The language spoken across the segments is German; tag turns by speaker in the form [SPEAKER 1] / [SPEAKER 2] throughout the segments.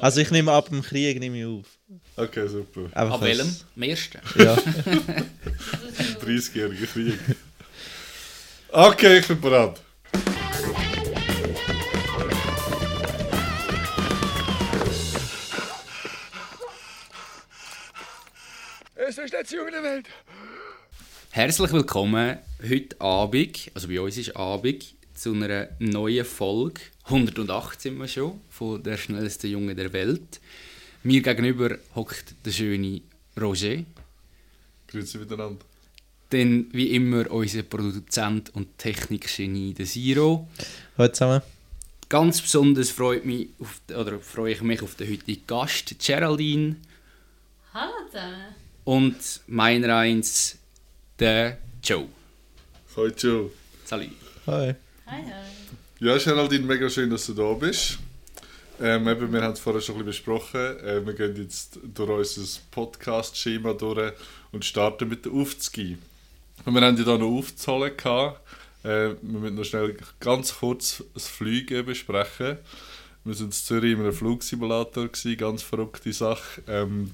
[SPEAKER 1] Also ich nehme ab dem Krieg nehme ich auf.
[SPEAKER 2] Okay, super.
[SPEAKER 1] Einfach
[SPEAKER 3] Ab welchem? Am ersten?
[SPEAKER 1] Ja.
[SPEAKER 2] 30-jähriger Krieg. Okay, ich bin bereit.
[SPEAKER 4] Es ist letzte Junge der Welt.
[SPEAKER 3] Herzlich willkommen heute Abend, also bei uns ist Abend, zu einer neuen Folge. 108 sind wir schon, von der schnellste Junge der Welt. Mir gegenüber hockt der schöne Roger.
[SPEAKER 2] Grüezi miteinander.
[SPEAKER 3] Dann wie immer unser Produzent und Technikgenie, der Siro.
[SPEAKER 1] Hallo zusammen.
[SPEAKER 3] Ganz besonders freut mich auf, oder freue ich mich auf den heutigen Gast, Geraldine.
[SPEAKER 5] Hallo zusammen.
[SPEAKER 3] Und meiner eins, der Joe.
[SPEAKER 2] Hallo Joe.
[SPEAKER 3] Salut.
[SPEAKER 1] Hi.
[SPEAKER 5] Hi, hi.
[SPEAKER 2] Ja, Geraldine, mega schön, dass du da bist. Ähm, eben, wir haben es vorher schon ein bisschen besprochen. Äh, wir gehen jetzt durch unser Podcast-Schema durch und starten mit der Aufzgi. Und wir haben ja da noch aufzuholen. gehabt. Äh, wir müssen noch schnell ganz kurz das Fliegen besprechen. Wir sind in Zürich in einem Flugsimulator, gewesen, ganz verrückte Sache. Ähm,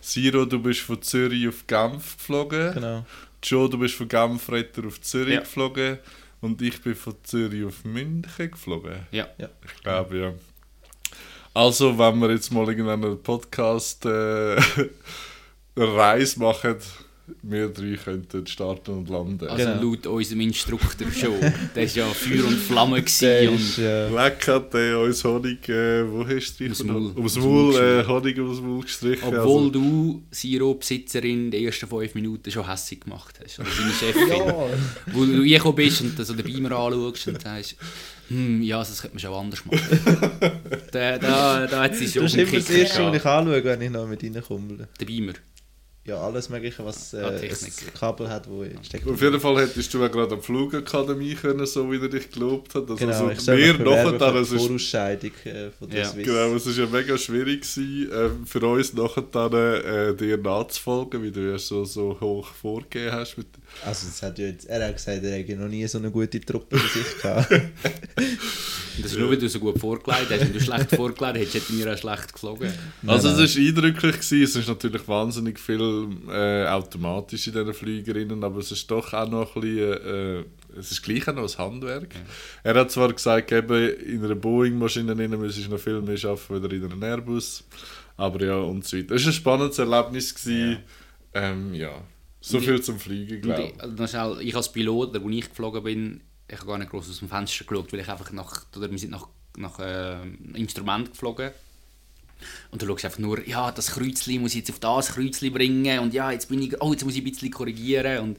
[SPEAKER 2] Siro, du bist von Zürich auf Genf geflogen.
[SPEAKER 1] Genau.
[SPEAKER 2] Joe, du bist von Genf weiter auf Zürich
[SPEAKER 3] Ja.
[SPEAKER 2] geflogen. Und ich bin von Zürich auf München geflogen.
[SPEAKER 3] Ja.
[SPEAKER 2] Ich glaube, ja. Also, wenn wir jetzt mal irgendeinen Podcast äh, Reise machen, wir drei könnten starten und landen.
[SPEAKER 3] Also
[SPEAKER 1] Genau.
[SPEAKER 3] laut unserem Instruktor schon. Der war ja Feuer und Flamme.
[SPEAKER 1] Ist,
[SPEAKER 3] und
[SPEAKER 1] äh,
[SPEAKER 2] Leck hat der uns Honig, äh, wo hast du. Ums Maul, äh, Honig ums Maul gestrichen.
[SPEAKER 3] obwohl
[SPEAKER 2] also,
[SPEAKER 3] du, Siro-Besitzerin, die ersten fünf Minuten schon hässlich gemacht hast. Oder deine Chefin. Wo du reingekommen bist und so den Beamer anschaust und sagst, hm, ja, das könnte man schon anders machen. da, da, da hat sie schon
[SPEAKER 1] das ist immer das Erste, was ich anschaue, wenn ich noch mit reinkomme.
[SPEAKER 3] Der Beamer.
[SPEAKER 1] Ja, alles Mögliche, was äh,
[SPEAKER 3] Ah,
[SPEAKER 1] ein. Kabel hat, wo steckt.
[SPEAKER 2] Auf jeden Fall hättest du ja gerade an die Flugakademie können, so wie er dich gelobt hat. Also,
[SPEAKER 1] Genau,
[SPEAKER 2] also
[SPEAKER 1] mich bewerben
[SPEAKER 2] nachher,
[SPEAKER 1] für
[SPEAKER 2] es ist
[SPEAKER 1] Vorausscheidung äh, von der
[SPEAKER 3] Ja.
[SPEAKER 1] Swiss.
[SPEAKER 2] Genau, es war ja mega schwierig gewesen, äh, für uns nachher dann, äh, dir nachzufolgen, weil du ja so, so hoch vorgegeben hast. Mit,
[SPEAKER 1] Also das hat ja jetzt, er hat gesagt, er hätte noch nie so eine gute Truppe bei sich gehabt.
[SPEAKER 3] Das ist nur, weil du so gut vorgelegt hast. Wenn du schlecht vorgelegt hättest, hätte mir auch schlecht geflogen.
[SPEAKER 2] also es war eindrücklich, gewesen. es ist natürlich wahnsinnig viel äh, automatisch in diesen Fliegerinnen, aber es ist doch auch noch ein bisschen, äh, es ist gleich auch noch ein Handwerk. Er hat zwar gesagt, eben, in einer Boeing-Maschine müsstest du noch viel mehr arbeiten, wie in einem Airbus, aber ja, und so weiter. Es war ein spannendes Erlebnis. Gewesen. Ähm, ja. So viel zum Fliegen, glaube
[SPEAKER 3] ich, also schnell, ich als Pilot, wo ich geflogen bin, ich habe gar nicht groß aus dem Fenster geschaut, weil ich einfach nach, oder wir sind nach, nach äh, Instrument geflogen. Und du schaust einfach nur, ja, das Kreuzchen muss ich jetzt auf das Kreuzchen bringen und ja, jetzt bin ich, oh, jetzt muss ich ein bisschen korrigieren und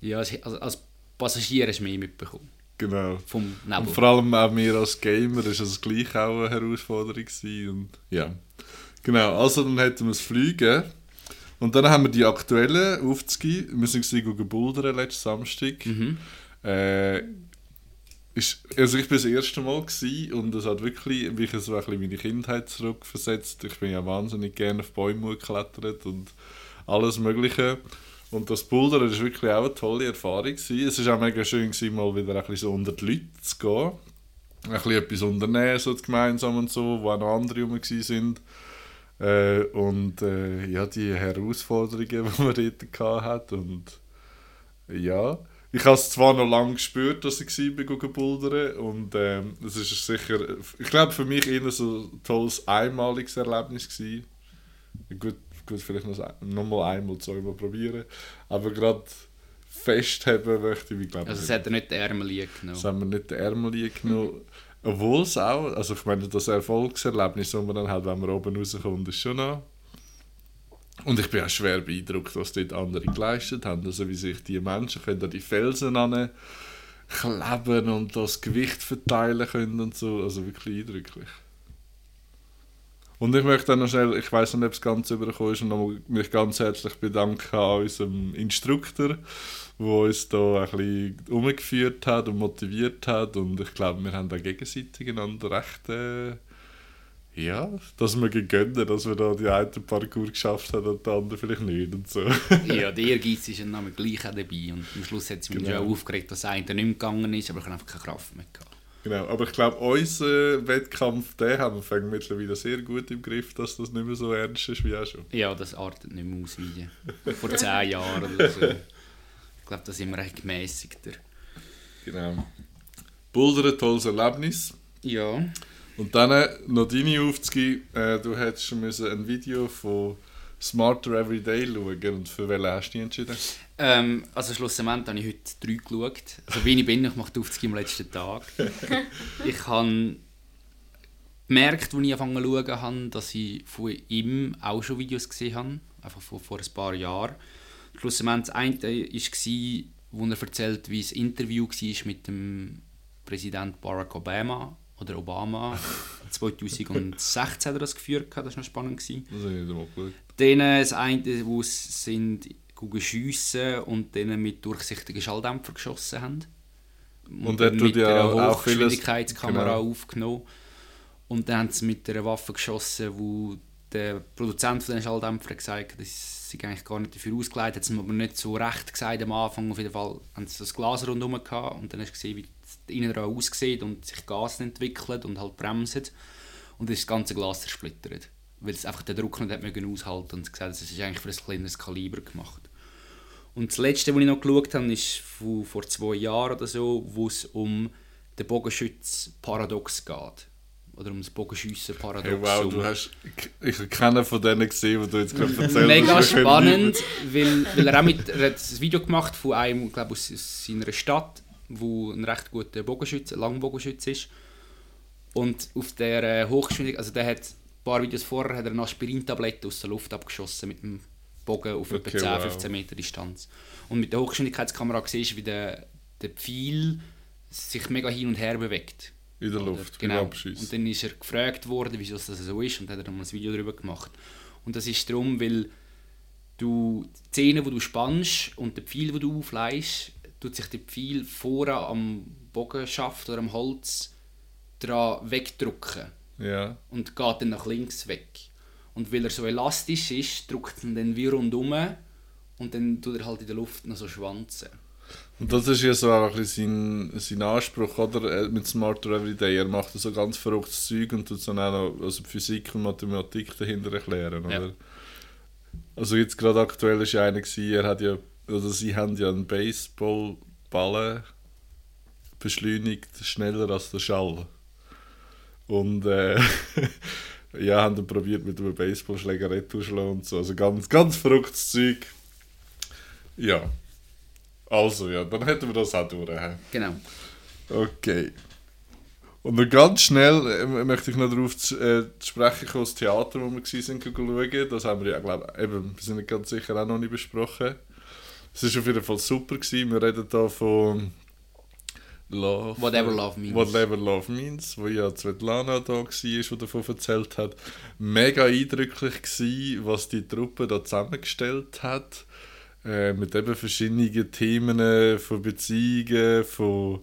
[SPEAKER 3] ja, also als Passagier hast du mehr mitbekommen
[SPEAKER 2] Genau.
[SPEAKER 3] vom
[SPEAKER 2] Und vor allem auch mir als Gamer ist das gleich auch eine Herausforderung gewesen. Und, ja. Genau, also dann hätten wir das Fliegen. Und dann haben wir die aktuellen aufzugehen. Wir sind gewesen, gehen bouldern letzten Samstag.
[SPEAKER 3] Mhm.
[SPEAKER 2] Äh, ist, also ich war das erste Mal und es hat wirklich mich so ein bisschen meine Kindheit zurückversetzt. Ich bin ja wahnsinnig gerne auf Bäume geklettert und alles Mögliche. Und das Bouldern war wirklich auch eine tolle Erfahrung. Gewesen. Es war auch mega schön, gewesen, mal wieder ein bisschen so unter die Leute zu gehen. Ein bisschen etwas unternehmen, so gemeinsam und so, wo auch noch andere rum waren. Äh, und äh, ja, die Herausforderungen, die man dort hatte. Und ja, ich habe es zwar noch lange gespürt, dass ich war, bin gegangen bouldern. Und ähm, es ist sicher, ich glaube, für mich eher so ein tolles, einmaliges Erlebnis gewesen. Gut, gut vielleicht noch, noch mal einmal, zweimal probieren. Aber gerade festheben möchte ich, glaube
[SPEAKER 3] Also es hat er nicht die Ärmel genommen.
[SPEAKER 2] Das haben wir nicht den Ärmel genommen. Obwohl es auch, also ich meine, das Erfolgserlebnis, das man dann hat, wenn man oben rauskommt, ist schon noch. Und ich bin auch schwer beeindruckt, was dort andere geleistet haben. Also wie sich die Menschen können an die Felsen an kleben und das Gewicht verteilen können und so. Also wirklich eindrücklich. Und ich möchte dann noch schnell, ich weiß nicht, ob es ganz übergekommen ist, und nochmal mich ganz herzlich bedanken an unserem Instruktor, der uns da ein bisschen umgeführt hat und motiviert hat. Und ich glaube, wir haben da gegenseitig einander recht, äh, ja, dass wir gegönnt, dass wir da die einen Parcours geschafft haben und die anderen vielleicht nicht und so.
[SPEAKER 3] ja, der Ehrgeiz ist dann nämlich gleich auch dabei. Und am Schluss hat es mich
[SPEAKER 2] Genau.
[SPEAKER 3] schon aufgeregt, dass einer nicht mehr gegangen ist, aber ich habe einfach keine Kraft mehr gehabt.
[SPEAKER 2] Genau, aber ich glaube, unser Wettkampf, den haben wir mittlerweile sehr gut im Griff, dass das nicht mehr so ernst ist wie auch schon.
[SPEAKER 3] Ja, das artet nicht mehr aus wie vor zehn Jahren oder so. Ich glaube, da sind wir echt gemäßigter.
[SPEAKER 2] Genau. Boulder, ein tolles Erlebnis.
[SPEAKER 3] Ja.
[SPEAKER 2] Und dann noch deine aufzugeben, äh, du hättest müssen ein Video von Smarter Everyday schauen und für welche hast du dich entschieden?
[SPEAKER 3] Ähm, also schlussendlich habe ich heute drei geschaut. Also wie ich bin, ich mache die Aufzüge am letzten Tag. ich habe gemerkt, als ich angefangen zu schauen habe, dass ich von ihm auch schon Videos gesehen habe. Einfach vor, vor ein paar Jahren. Schlussendlich das eine war, wo er erzählt, wie das Interview war mit dem Präsident Barack Obama oder Obama. 2016 hat er das geführt, das war noch spannend. Gewesen.
[SPEAKER 2] Das habe ich nicht einmal geschaut.
[SPEAKER 3] Dann das eine, wo sie sind schiessen und dann mit durchsichtigen Schalldämpfer geschossen haben.
[SPEAKER 2] Und er
[SPEAKER 3] mit
[SPEAKER 2] ja
[SPEAKER 3] einer
[SPEAKER 2] auch
[SPEAKER 3] Hochgeschwindigkeitskamera
[SPEAKER 2] genau.
[SPEAKER 3] aufgenommen. Und dann haben sie mit einer Waffe geschossen, wo der Produzent von den Schalldämpfern gesagt hat, das sei eigentlich gar nicht dafür ausgelegt, hat es ihm aber nicht so recht gesagt am Anfang. Auf jeden Fall haben sie das Glas rundherum gehabt und dann hast du gesehen, wie das Innenraum aussieht und sich Gas entwickelt und halt bremset. Und das ganze Glas zersplittert. Weil es einfach den Druck nicht hat mögen aushalten und sie gesagt, es ist eigentlich für ein kleineres Kaliber gemacht. Und das letzte, was ich noch geschaut habe, ist von vor zwei Jahren oder so, wo es um den Bogenschütz-Paradox geht. Oder um das Bogenschiessen-Paradox.
[SPEAKER 2] Hey, wow, du hast. Ich habe keinen von denen gesehen, die du jetzt gerade erzählt
[SPEAKER 3] Mega
[SPEAKER 2] hast.
[SPEAKER 3] spannend, weil, weil er auch mit, er hat ein Video gemacht von einem, glaube aus, seiner Stadt, wo ein recht guter Bogenschütze, Langbogenschütze ist. Und auf der äh, Hochgeschwindigkeit, also der hat ein paar Videos vorher hat er eine Aspirintablette aus der Luft abgeschossen mit dem Bogen auf etwa
[SPEAKER 2] Okay,
[SPEAKER 3] 10,
[SPEAKER 2] wow.
[SPEAKER 3] 15 Meter Distanz. Und mit der Hochgeschwindigkeitskamera siehst du, wie der, der Pfeil sich mega hin und her bewegt.
[SPEAKER 2] In der Luft,
[SPEAKER 3] genau. Und dann ist er gefragt worden, wieso das so ist und hat er dann mal ein Video darüber gemacht. Und das ist darum, weil du die Szene, die du spannst und der Pfeil, den du aufleihst, tut sich der Pfeil vorne am Bogenschaft oder am Holz dran wegdrücken
[SPEAKER 2] Ja.
[SPEAKER 3] und geht dann nach links weg. Und weil er so elastisch ist, drückt er dann wie rundum und dann tut er halt in der Luft noch so schwanzen.
[SPEAKER 2] Und das ist ja so auch ein bisschen sein, sein Anspruch, oder? Mit Smarter Everyday. Er macht so ganz verrücktes Zeug und tut dann auch noch also Physik und Mathematik dahinter erklären, oder?
[SPEAKER 3] Ja.
[SPEAKER 2] Also jetzt gerade aktuell ist ja einer gewesen, er hat ja, oder sie haben ja einen Baseballballen beschleunigt schneller als der Schall. Und äh, ja, haben dann probiert mit einem Baseballschläger retourschlagen und so. Also ganz, ganz verrücktes Zeug. Ja. Also ja, dann hätten wir das auch durch.
[SPEAKER 3] Genau.
[SPEAKER 2] Okay. Und dann ganz schnell äh, möchte ich noch darauf zu, äh, zu sprechen kommen, das Theater, wo wir sind, schauen. Das haben wir ja, glaube eben, wir sind nicht ganz sicher auch noch nicht besprochen. Es war auf jeden Fall super. Gewesen. Wir reden hier von Love,
[SPEAKER 3] Whatever Love Means.
[SPEAKER 2] Whatever Love Means, wo ja Svetlana da war, die davon erzählt hat. Mega eindrücklich gewesen, was die Truppe da zusammengestellt hat. Äh, mit eben verschiedenen Themen äh, von Beziehungen, von...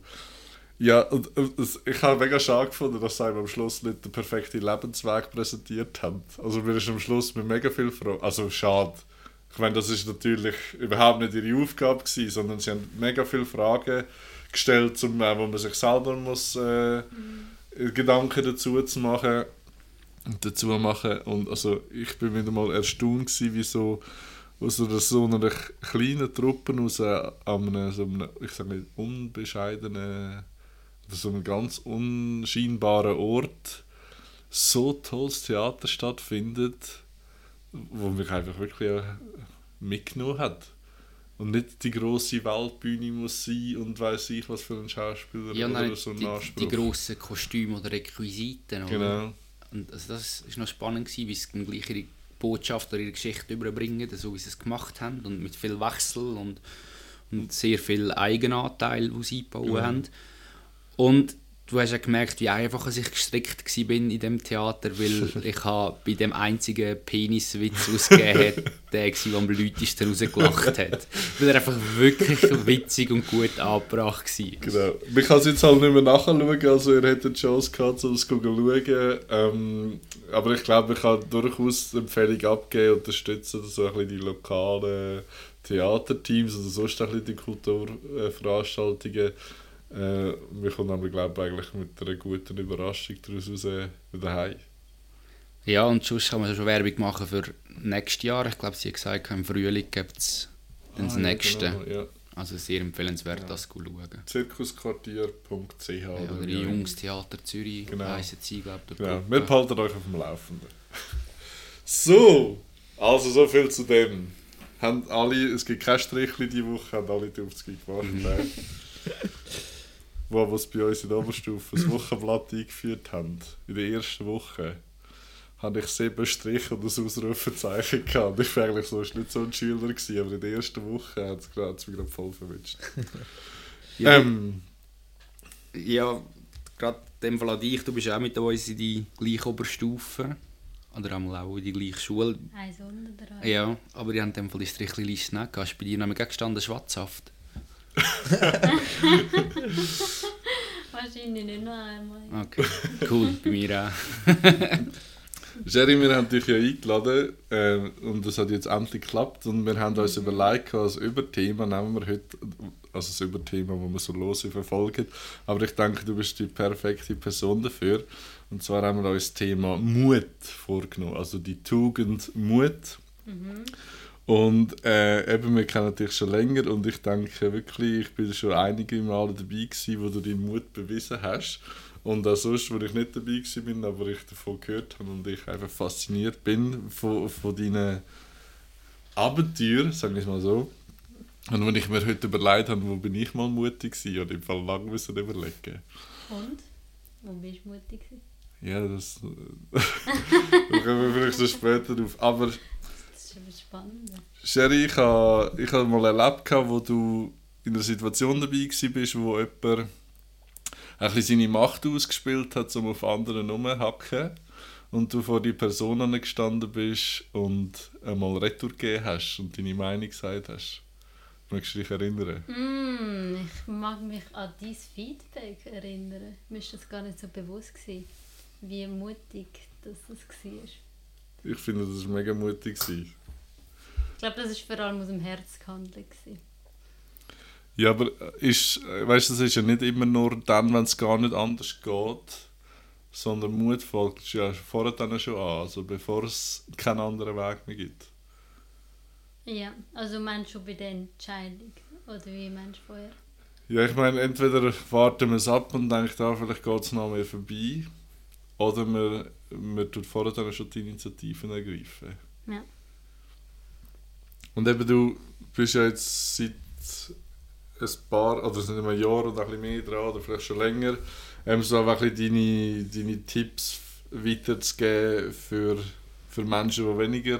[SPEAKER 2] Ja, und, und es- ich habe mega schade gefunden, dass sie am Schluss nicht den perfekten Lebensweg präsentiert haben. Also mir ist am Schluss mit mega viel Freude... Also schade. Ich meine, das ist natürlich überhaupt nicht ihre Aufgabe gewesen, sondern sie haben mega viele Fragen gestellt, zum, äh, wo man sich selber muss äh, Gedanken dazu zu machen dazu machen und also ich bin wieder mal erstaunt gewesen, wie so aus einer, so einer kleinen Truppe aus an einem, so einem, ich sage nicht, unbescheidenen oder so einem ganz unscheinbaren Ort so tolles Theater stattfindet, wo mich einfach wirklich äh, mitgenommen hat. Und nicht die grosse Weltbühne muss sein und weiß ich was für ein Schauspieler
[SPEAKER 3] Ja,
[SPEAKER 2] oder
[SPEAKER 3] nein,
[SPEAKER 2] so ein
[SPEAKER 3] die,
[SPEAKER 2] Anspruch.
[SPEAKER 3] die grossen Kostüme oder Requisiten. Oder?
[SPEAKER 2] Genau.
[SPEAKER 3] Und also das war noch spannend, gewesen, wie sie dann gleich ihre Botschaft oder ihre Geschichte überbringen, so wie sie es gemacht haben und mit viel Wechsel und, und sehr viel Eigenanteil, die sie eingebaut
[SPEAKER 2] Genau.
[SPEAKER 3] haben. Und du hast ja gemerkt, wie einfach ich gestrickt war bin in dem Theater, weil ich habe bei dem einzigen Peniswitz ausgegeben habe, der war, der am lautesten rausgelacht hat. Weil er einfach wirklich witzig und gut angebracht war.
[SPEAKER 2] Genau. Man kann es jetzt halt nicht mehr nachschauen, also ihr hättet die Chance gehabt, um es zu schauen. Ähm, aber ich glaube, ich kann durchaus Empfehlung abgeben, unterstützen so ein bisschen die lokalen Theaterteams oder sonst ein bisschen die Kulturveranstaltungen. Äh, wir kommen aber, glaube ich, eigentlich mit einer guten Überraschung daraus raus wieder heim.
[SPEAKER 3] Ja, und sonst kann man schon Werbung machen für nächstes Jahr. Ich glaube, sie hat gesagt, im Frühling gibt es dann das
[SPEAKER 2] Ah, ja,
[SPEAKER 3] nächste.
[SPEAKER 2] genau, ja.
[SPEAKER 3] Also sehr empfehlenswert,
[SPEAKER 2] Ja.
[SPEAKER 3] das zu schauen.
[SPEAKER 2] Zirkusquartier.ch
[SPEAKER 3] Ja,
[SPEAKER 2] oder
[SPEAKER 3] oder. Jungstheater Zürich
[SPEAKER 2] Genau.
[SPEAKER 3] heissen sie, glaube ich.
[SPEAKER 2] Genau, wir behalten euch auf dem Laufenden. So, also so viel zu dem. Haben alle, es gibt kein Strichli diese Woche, haben alle die Aufzüge gemacht. Mhm. Wo was bei uns in der Oberstufe das Wochenblatt eingeführt haben, in der ersten Woche, hatte ich sieben Striche und ein Ausrufezeichen gehabt. Ich war eigentlich sonst nicht so ein Schüler, gewesen, aber in der ersten Woche hat es mich gerade voll verwünscht.
[SPEAKER 3] Ja,
[SPEAKER 2] ähm,
[SPEAKER 3] ja gerade in dem Fall an dich, du bist auch mit uns in die gleiche Oberstufe. Oder einmal auch in die gleiche Schule.
[SPEAKER 5] Eins unter.
[SPEAKER 3] Ja, aber die haben in dem Fall die Strichliste nicht gehabt. Hast bei dir nämlich auch gestanden Schwatzhaft.
[SPEAKER 5] Wahrscheinlich nicht noch einmal.
[SPEAKER 3] Okay, cool, bei mir auch.
[SPEAKER 2] Jerry, wir haben dich ja eingeladen äh, und das hat jetzt endlich geklappt und wir haben uns überlegt, als Überthema nehmen wir heute, also das Überthema, das wir so lose verfolgen, aber ich denke, du bist die perfekte Person dafür. Und zwar haben wir uns das Thema Mut vorgenommen, also die Tugend Mut. Und äh, eben, wir kennen dich schon länger und ich denke wirklich, ich bin schon einige Male dabei gewesen, wo du deinen Mut bewiesen hast. Und auch sonst, wo ich nicht dabei bin, aber ich davon gehört habe und ich einfach fasziniert bin von, von deinen Abenteuern, sagen wir es mal so. Und wenn ich mir heute überlegt habe, wo bin ich mal mutig habe ich im Fall lange müssen überlegen.
[SPEAKER 5] Und? Wo bist du mutig? gewesen?
[SPEAKER 2] Ja, das... da kommen wir vielleicht so später auf. Aber
[SPEAKER 5] Das ist schon spannend.
[SPEAKER 2] Sherry, ich habe ich ha mal erlebt, wo du in einer Situation dabei warst, wo jemand ein bisschen seine Macht ausgespielt hat, um auf anderen rumzuhacken. Und du vor die Person gestanden bist und einmal Retour gegeben hast und deine Meinung gesagt hast. Magst du dich erinnern?
[SPEAKER 5] Mm, ich mag mich an dein Feedback erinnern. Mir ist das gar nicht so bewusst gewesen, wie mutig das, war.
[SPEAKER 2] Ich finde, das war mega mutig.
[SPEAKER 5] Ich glaube, das war vor allem aus dem Herz gehandelt. Gewesen.
[SPEAKER 2] Ja, aber ist, weißt, das ist ja nicht immer nur dann, wenn es gar nicht anders geht, sondern Mut folgt ja vorher dann schon an, also bevor es keinen anderen Weg mehr gibt.
[SPEAKER 5] Ja, also meinst schon bei der Entscheidung? Oder wie meinst du vorher?
[SPEAKER 2] Ja, ich meine, entweder warten wir es ab und denken, da vielleicht geht es noch mehr vorbei, oder wir, wir tun vorher dann schon die Initiativen ergreifen.
[SPEAKER 5] Ja.
[SPEAKER 2] Und eben du bist ja jetzt seit ein paar, oder sind ein Jahr oder ein mehr dran, oder vielleicht schon länger, ähm, so einfach ein deine, deine Tipps weiterzugeben für, für Menschen, die weniger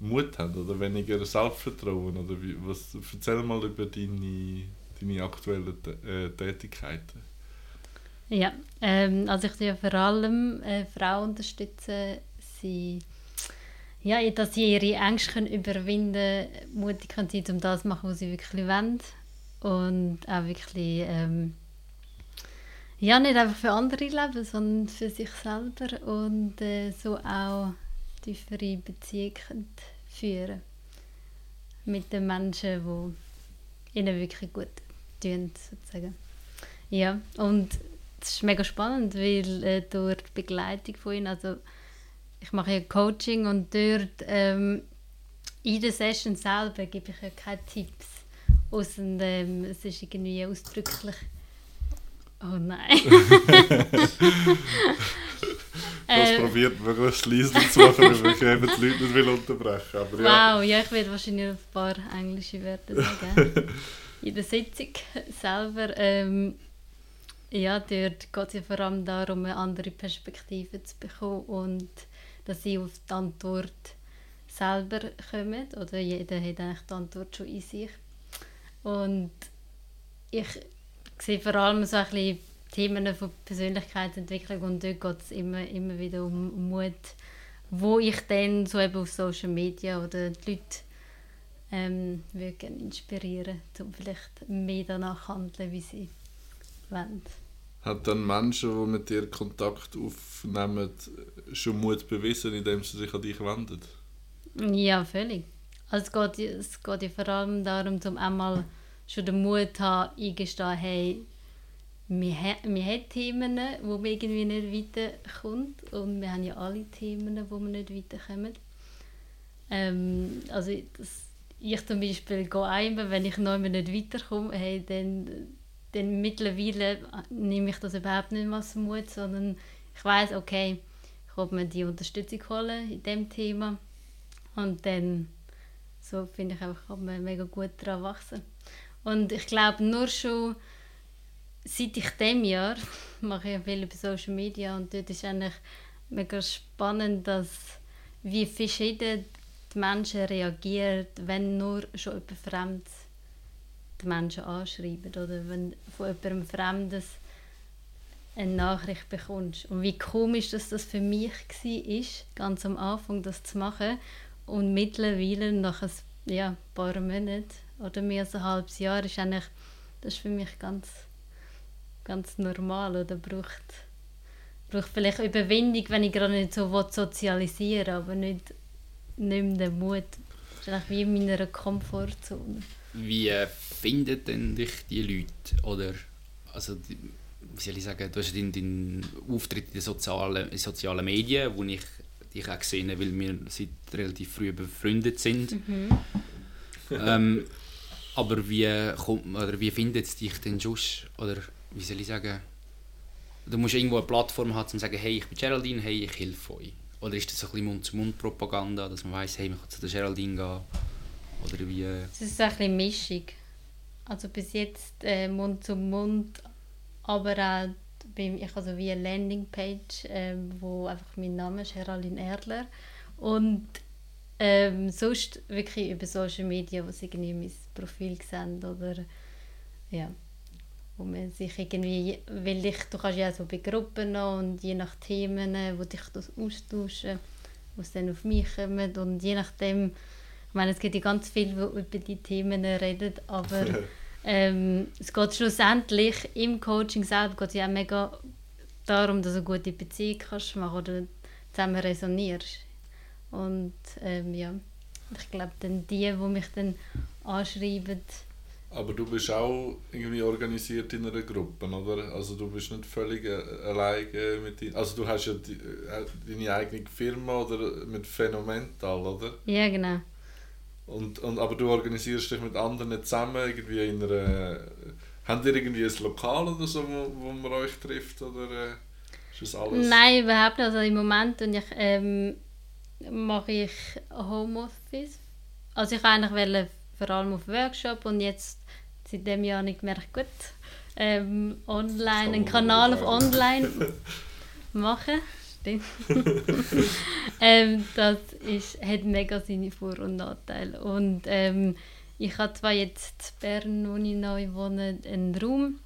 [SPEAKER 2] Mut haben oder weniger Selbstvertrauen. Oder wie, was, erzähl mal über deine, deine aktuellen äh, Tätigkeiten.
[SPEAKER 5] Ja, ähm, also ich tue vor allem äh, Frauen unterstützen, sie, ja, dass sie ihre Ängste können überwinden können, mutig können sein, um das zu machen, was sie wirklich wollen. Und auch wirklich, ähm, ja, nicht einfach für andere leben, sondern für sich selber und äh, so auch tiefere Beziehungen führen mit den Menschen, die ihnen wirklich gut tun, sozusagen. Ja, und das ist mega spannend, weil äh, durch die Begleitung von ihnen, also ich mache ja Coaching und dort ähm, in der Session selber gebe ich ja keine Tipps. Ausser, ähm, es ist irgendwie ausdrücklich. Oh nein.
[SPEAKER 2] Das
[SPEAKER 5] Äh,
[SPEAKER 2] probiert möglichst leise zu machen, weil ich eben die Leute nicht will unterbrechen aber ja.
[SPEAKER 5] Wow, ja, ich werde wahrscheinlich ein paar englische Wörter sagen. In der Sitzung selber, ähm, ja, dort geht es ja vor allem darum, eine andere Perspektive zu bekommen und dass sie auf die Antwort selber kommen. Oder jeder hat eigentlich die Antwort schon in sich. Und ich sehe vor allem so ein bisschen Themen von Persönlichkeitsentwicklung und dort geht es immer, immer wieder um Mut, wo ich dann so eben auf Social Media oder die Leute ähm, inspirieren, um vielleicht mehr danach handeln, wie sie wollen.
[SPEAKER 2] Hat dann Menschen, die mit dir Kontakt aufnehmen, schon Mut bewiesen, indem sie sich an dich wenden?
[SPEAKER 5] Ja, völlig. Also es geht, es geht ja vor allem darum, um einmal schon den Mut habe, eingestehen, hey, wir, ha wir haben Themen, wo man irgendwie nicht weiterkommt und wir haben ja alle Themen, wo wir nicht weiterkommen. Ähm, also das, ich zum Beispiel gehe ein, wenn ich noch nicht weiterkomme, hey, dann, dann mittlerweile nehme ich das überhaupt nicht mehr als Mut, sondern ich weiß, okay, ich kann mir die Unterstützung holen in diesem Thema und dann so finde ich einfach, kann man mega gut daran wachsen. Und ich glaube, nur schon seit ich dem Jahr mache ich viel über Social Media und dort ist eigentlich mega spannend, dass wie verschieden die Menschen reagieren, wenn nur schon jemand Fremdes die Menschen anschreiben oder wenn von jemandem Fremdes eine Nachricht bekommst. Und wie komisch dass das für mich war, ganz am Anfang das zu machen und mittlerweile nach ein ja, paar Monaten oder mehr als ein halbes Jahr ist eigentlich das ist für mich ganz ganz normal oder braucht, braucht vielleicht Überwindung, wenn ich gerade nicht so sozialisieren will, aber nicht, nicht mehr den Mut. Eigentlich wie in meiner Komfortzone.
[SPEAKER 3] Wie äh, finden denn dich die Leute? Oder, also, wie soll ich sagen, du hast deinen, deinen Auftritt in den sozialen, in sozialen Medien, wo ich dich auch gesehen habe, weil wir seit relativ früh befreundet sind. Mhm. Ähm, aber wie, kommt, oder wie findet es dich denn sonst? Oder wie soll ich sagen, du musst irgendwo eine Plattform haben, um zu sagen, hey, ich bin Geraldine, hey, ich helfe euch. Oder ist das so ein bisschen Mund-zu-Mund-Propaganda, dass man weiß, hey, man kann zu der Geraldine gehen? Oder wie... Äh
[SPEAKER 5] es ist ein bisschen Mischung. Also bis jetzt äh, Mund zu Mund, aber auch beim, ich also wie eine Landingpage, äh, wo einfach mein Name ist, Geraldine Erdler. Und ähm, sonst wirklich über Social Media, wo sie irgendwie mein Profil sehen oder ja wo man sich irgendwie, weil ich, du kannst ja so bei Gruppen und je nach Themen, wo dich das austauschen, wo es dann auf mich kommt und je nachdem, ich meine, es gibt ja ganz viel, wo über die Themen reden, aber ähm, es geht schlussendlich im Coaching selbst geht es ja auch mega darum, dass du eine gute Beziehung kannst machen oder zusammen resonierst und ähm, ja, ich glaube dann die, die mich dann anschreiben,
[SPEAKER 2] aber du bist auch irgendwie organisiert in einer Gruppe, oder? Also du bist nicht völlig äh, alleine mit dir. Also du hast ja die, äh, deine eigene Firma oder mit Phänomental, oder?
[SPEAKER 5] Ja, genau.
[SPEAKER 2] Und, und, aber du organisierst dich mit anderen zusammen irgendwie in einer... Habt ihr irgendwie ein Lokal oder so, wo, wo man euch trifft, oder äh, ist das alles...
[SPEAKER 5] Nein, überhaupt nicht. Also im Moment und ich, ähm, mache ich Homeoffice. Also ich eigentlich vor allem auf Workshop und jetzt seit dem Jahr nicht mehr gut ähm, online, einen Kanal auf online machen. Stimmt. ähm, das ist, hat mega seine Vor- und Nachteile. Und ähm, ich habe zwar jetzt in Bern, wo ich neu wohne, einen Raum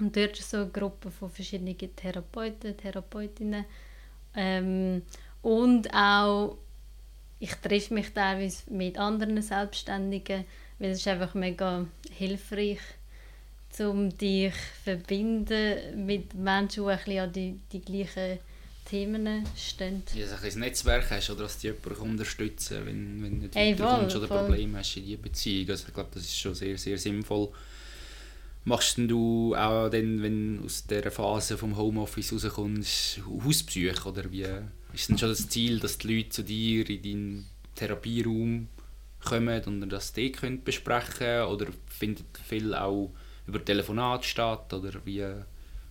[SPEAKER 5] und dort ist so eine Gruppe von verschiedenen Therapeuten, Therapeutinnen ähm, und auch ich treffe mich teilweise mit anderen Selbstständigen weil es ist einfach mega hilfreich, um dich zu verbinden mit Menschen, die an die, die gleichen Themen stehen.
[SPEAKER 3] Ja, so ein Netzwerk hast oder dass dich jemand unterstützen wenn, wenn du nicht
[SPEAKER 5] hey,
[SPEAKER 3] weiterkommst oder Probleme hast in dieser Beziehung. Also ich glaube, das ist schon sehr, sehr sinnvoll. Machst du auch dann, wenn du aus dieser Phase vom Homeoffice rauskommst, Hauspsych oder wie? Ist denn schon das Ziel, dass die Leute zu dir in deinen Therapieraum kommen und das die könnt besprechen oder findet viel auch über Telefonat statt oder wie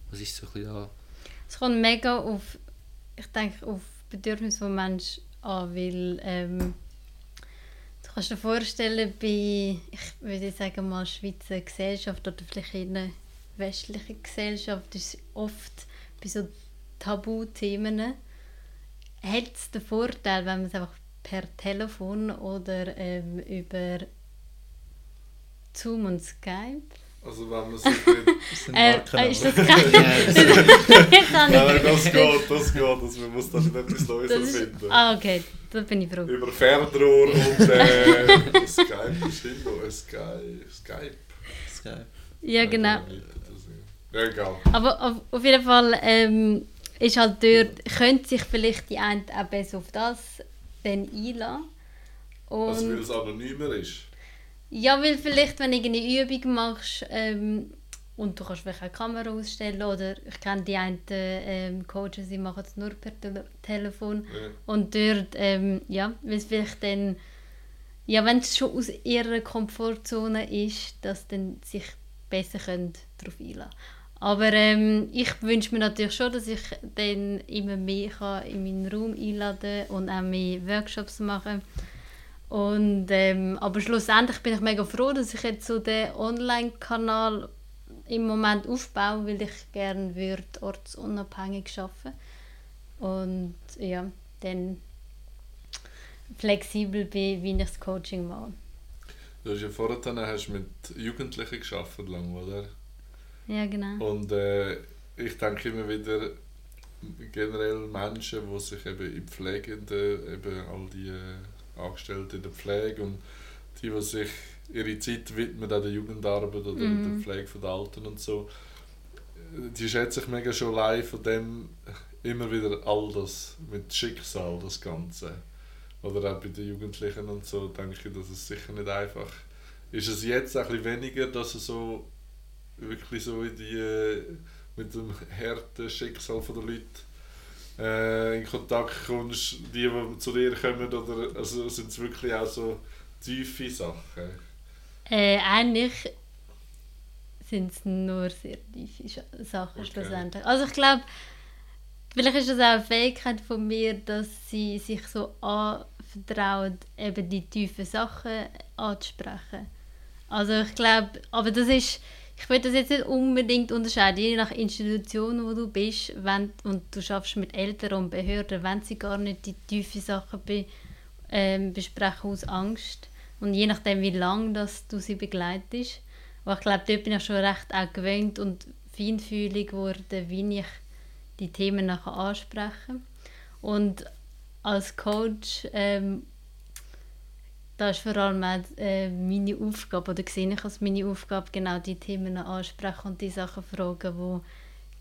[SPEAKER 3] was ist so ein da?
[SPEAKER 5] Es kommt mega auf ich denke auf Bedürfnisse von Menschen an, weil ähm, du kannst dir vorstellen bei ich würde sagen mal Schweizer Gesellschaft oder vielleicht in einer westlichen Gesellschaft ist oft bei so Tabuthemen hat es den Vorteil, wenn man es einfach per Telefon oder ähm, über Zoom und Skype.
[SPEAKER 2] Also wenn man sich
[SPEAKER 5] äh, äh, ist das kein...
[SPEAKER 2] Nein, das geht, das geht. Also man muss dann nicht etwas Neues erfinden.
[SPEAKER 5] Ah, okay. Da bin ich froh.
[SPEAKER 2] Über Fernrohr und äh, Skype ist immer Skype. Skype.
[SPEAKER 1] Skype.
[SPEAKER 5] Ja, genau.
[SPEAKER 2] Ja, egal.
[SPEAKER 5] Aber auf, auf jeden Fall ähm, ist halt dort, könnte sich vielleicht die eine auch besser auf das dann einlassen.
[SPEAKER 2] Und also weil es anonymer ist?
[SPEAKER 5] Ja, weil vielleicht, wenn du eine Übung machst ähm, und du kannst vielleicht eine Kamera ausstellen oder ich kenne die einen ähm, Coaches, die machen es nur per Tele Telefon.
[SPEAKER 2] Ja.
[SPEAKER 5] und dort, ähm, ja, weil es vielleicht dann, ja, wenn es schon aus ihrer Komfortzone ist, dass dann sich besser können darauf einlassen aber ähm, ich wünsche mir natürlich schon, dass ich dann immer mehr kann in meinen Raum einladen und auch mehr Workshops machen und, ähm, aber schlussendlich bin ich mega froh, dass ich jetzt so den Online-Kanal im Moment aufbaue, weil ich gerne würde ortsunabhängig arbeiten und ja, dann flexibel bin, wie ich das Coaching mache.
[SPEAKER 2] Du hast ja vorher hast mit Jugendlichen geschafft lang, oder?
[SPEAKER 5] Ja, genau.
[SPEAKER 2] Und äh, ich denke immer wieder generell Menschen, die sich eben in Pflegenden, eben all die äh, Angestellten in der Pflege und die, die sich ihre Zeit widmen an der Jugendarbeit oder
[SPEAKER 5] Mhm.
[SPEAKER 2] der Pflege von den Alten und so, die schätzen sich mega schon live von dem immer wieder all das mit Schicksal, das Ganze. Oder auch bei den Jugendlichen und so, denke ich, dass es sicher nicht einfach ist. Es jetzt ein bisschen weniger, dass es so wirklich so in die, mit dem harten Schicksal der Leute äh, in Kontakt kommst, die, die zu dir kommen, oder also sind es wirklich auch so tiefe Sachen?
[SPEAKER 5] Äh, eigentlich sind es nur sehr tiefe Sachen
[SPEAKER 2] Okay.
[SPEAKER 5] schlussendlich. Also ich glaube, vielleicht ist das auch eine Fähigkeit von mir, dass sie sich so anvertrauen, eben die tiefen Sachen anzusprechen. Also ich glaube, aber das ist, ich würde das jetzt nicht unbedingt unterscheiden, je nach Institution, wo du bist, wenn, und du schaffst mit Eltern und Behörden, wenn sie gar nicht die tiefen Sachen be, ähm, besprechen aus Angst und je nachdem, wie lange du sie begleitest. Aber ich glaube, dort bin ich schon recht auch gewöhnt und feinfühlig geworden, wie ich die Themen nachher anspreche. Und als Coach, ähm, da ist vor allem auch, äh, meine Aufgabe, oder sehe ich als meine Aufgabe, genau die Themen ansprechen und die Sachen fragen, wo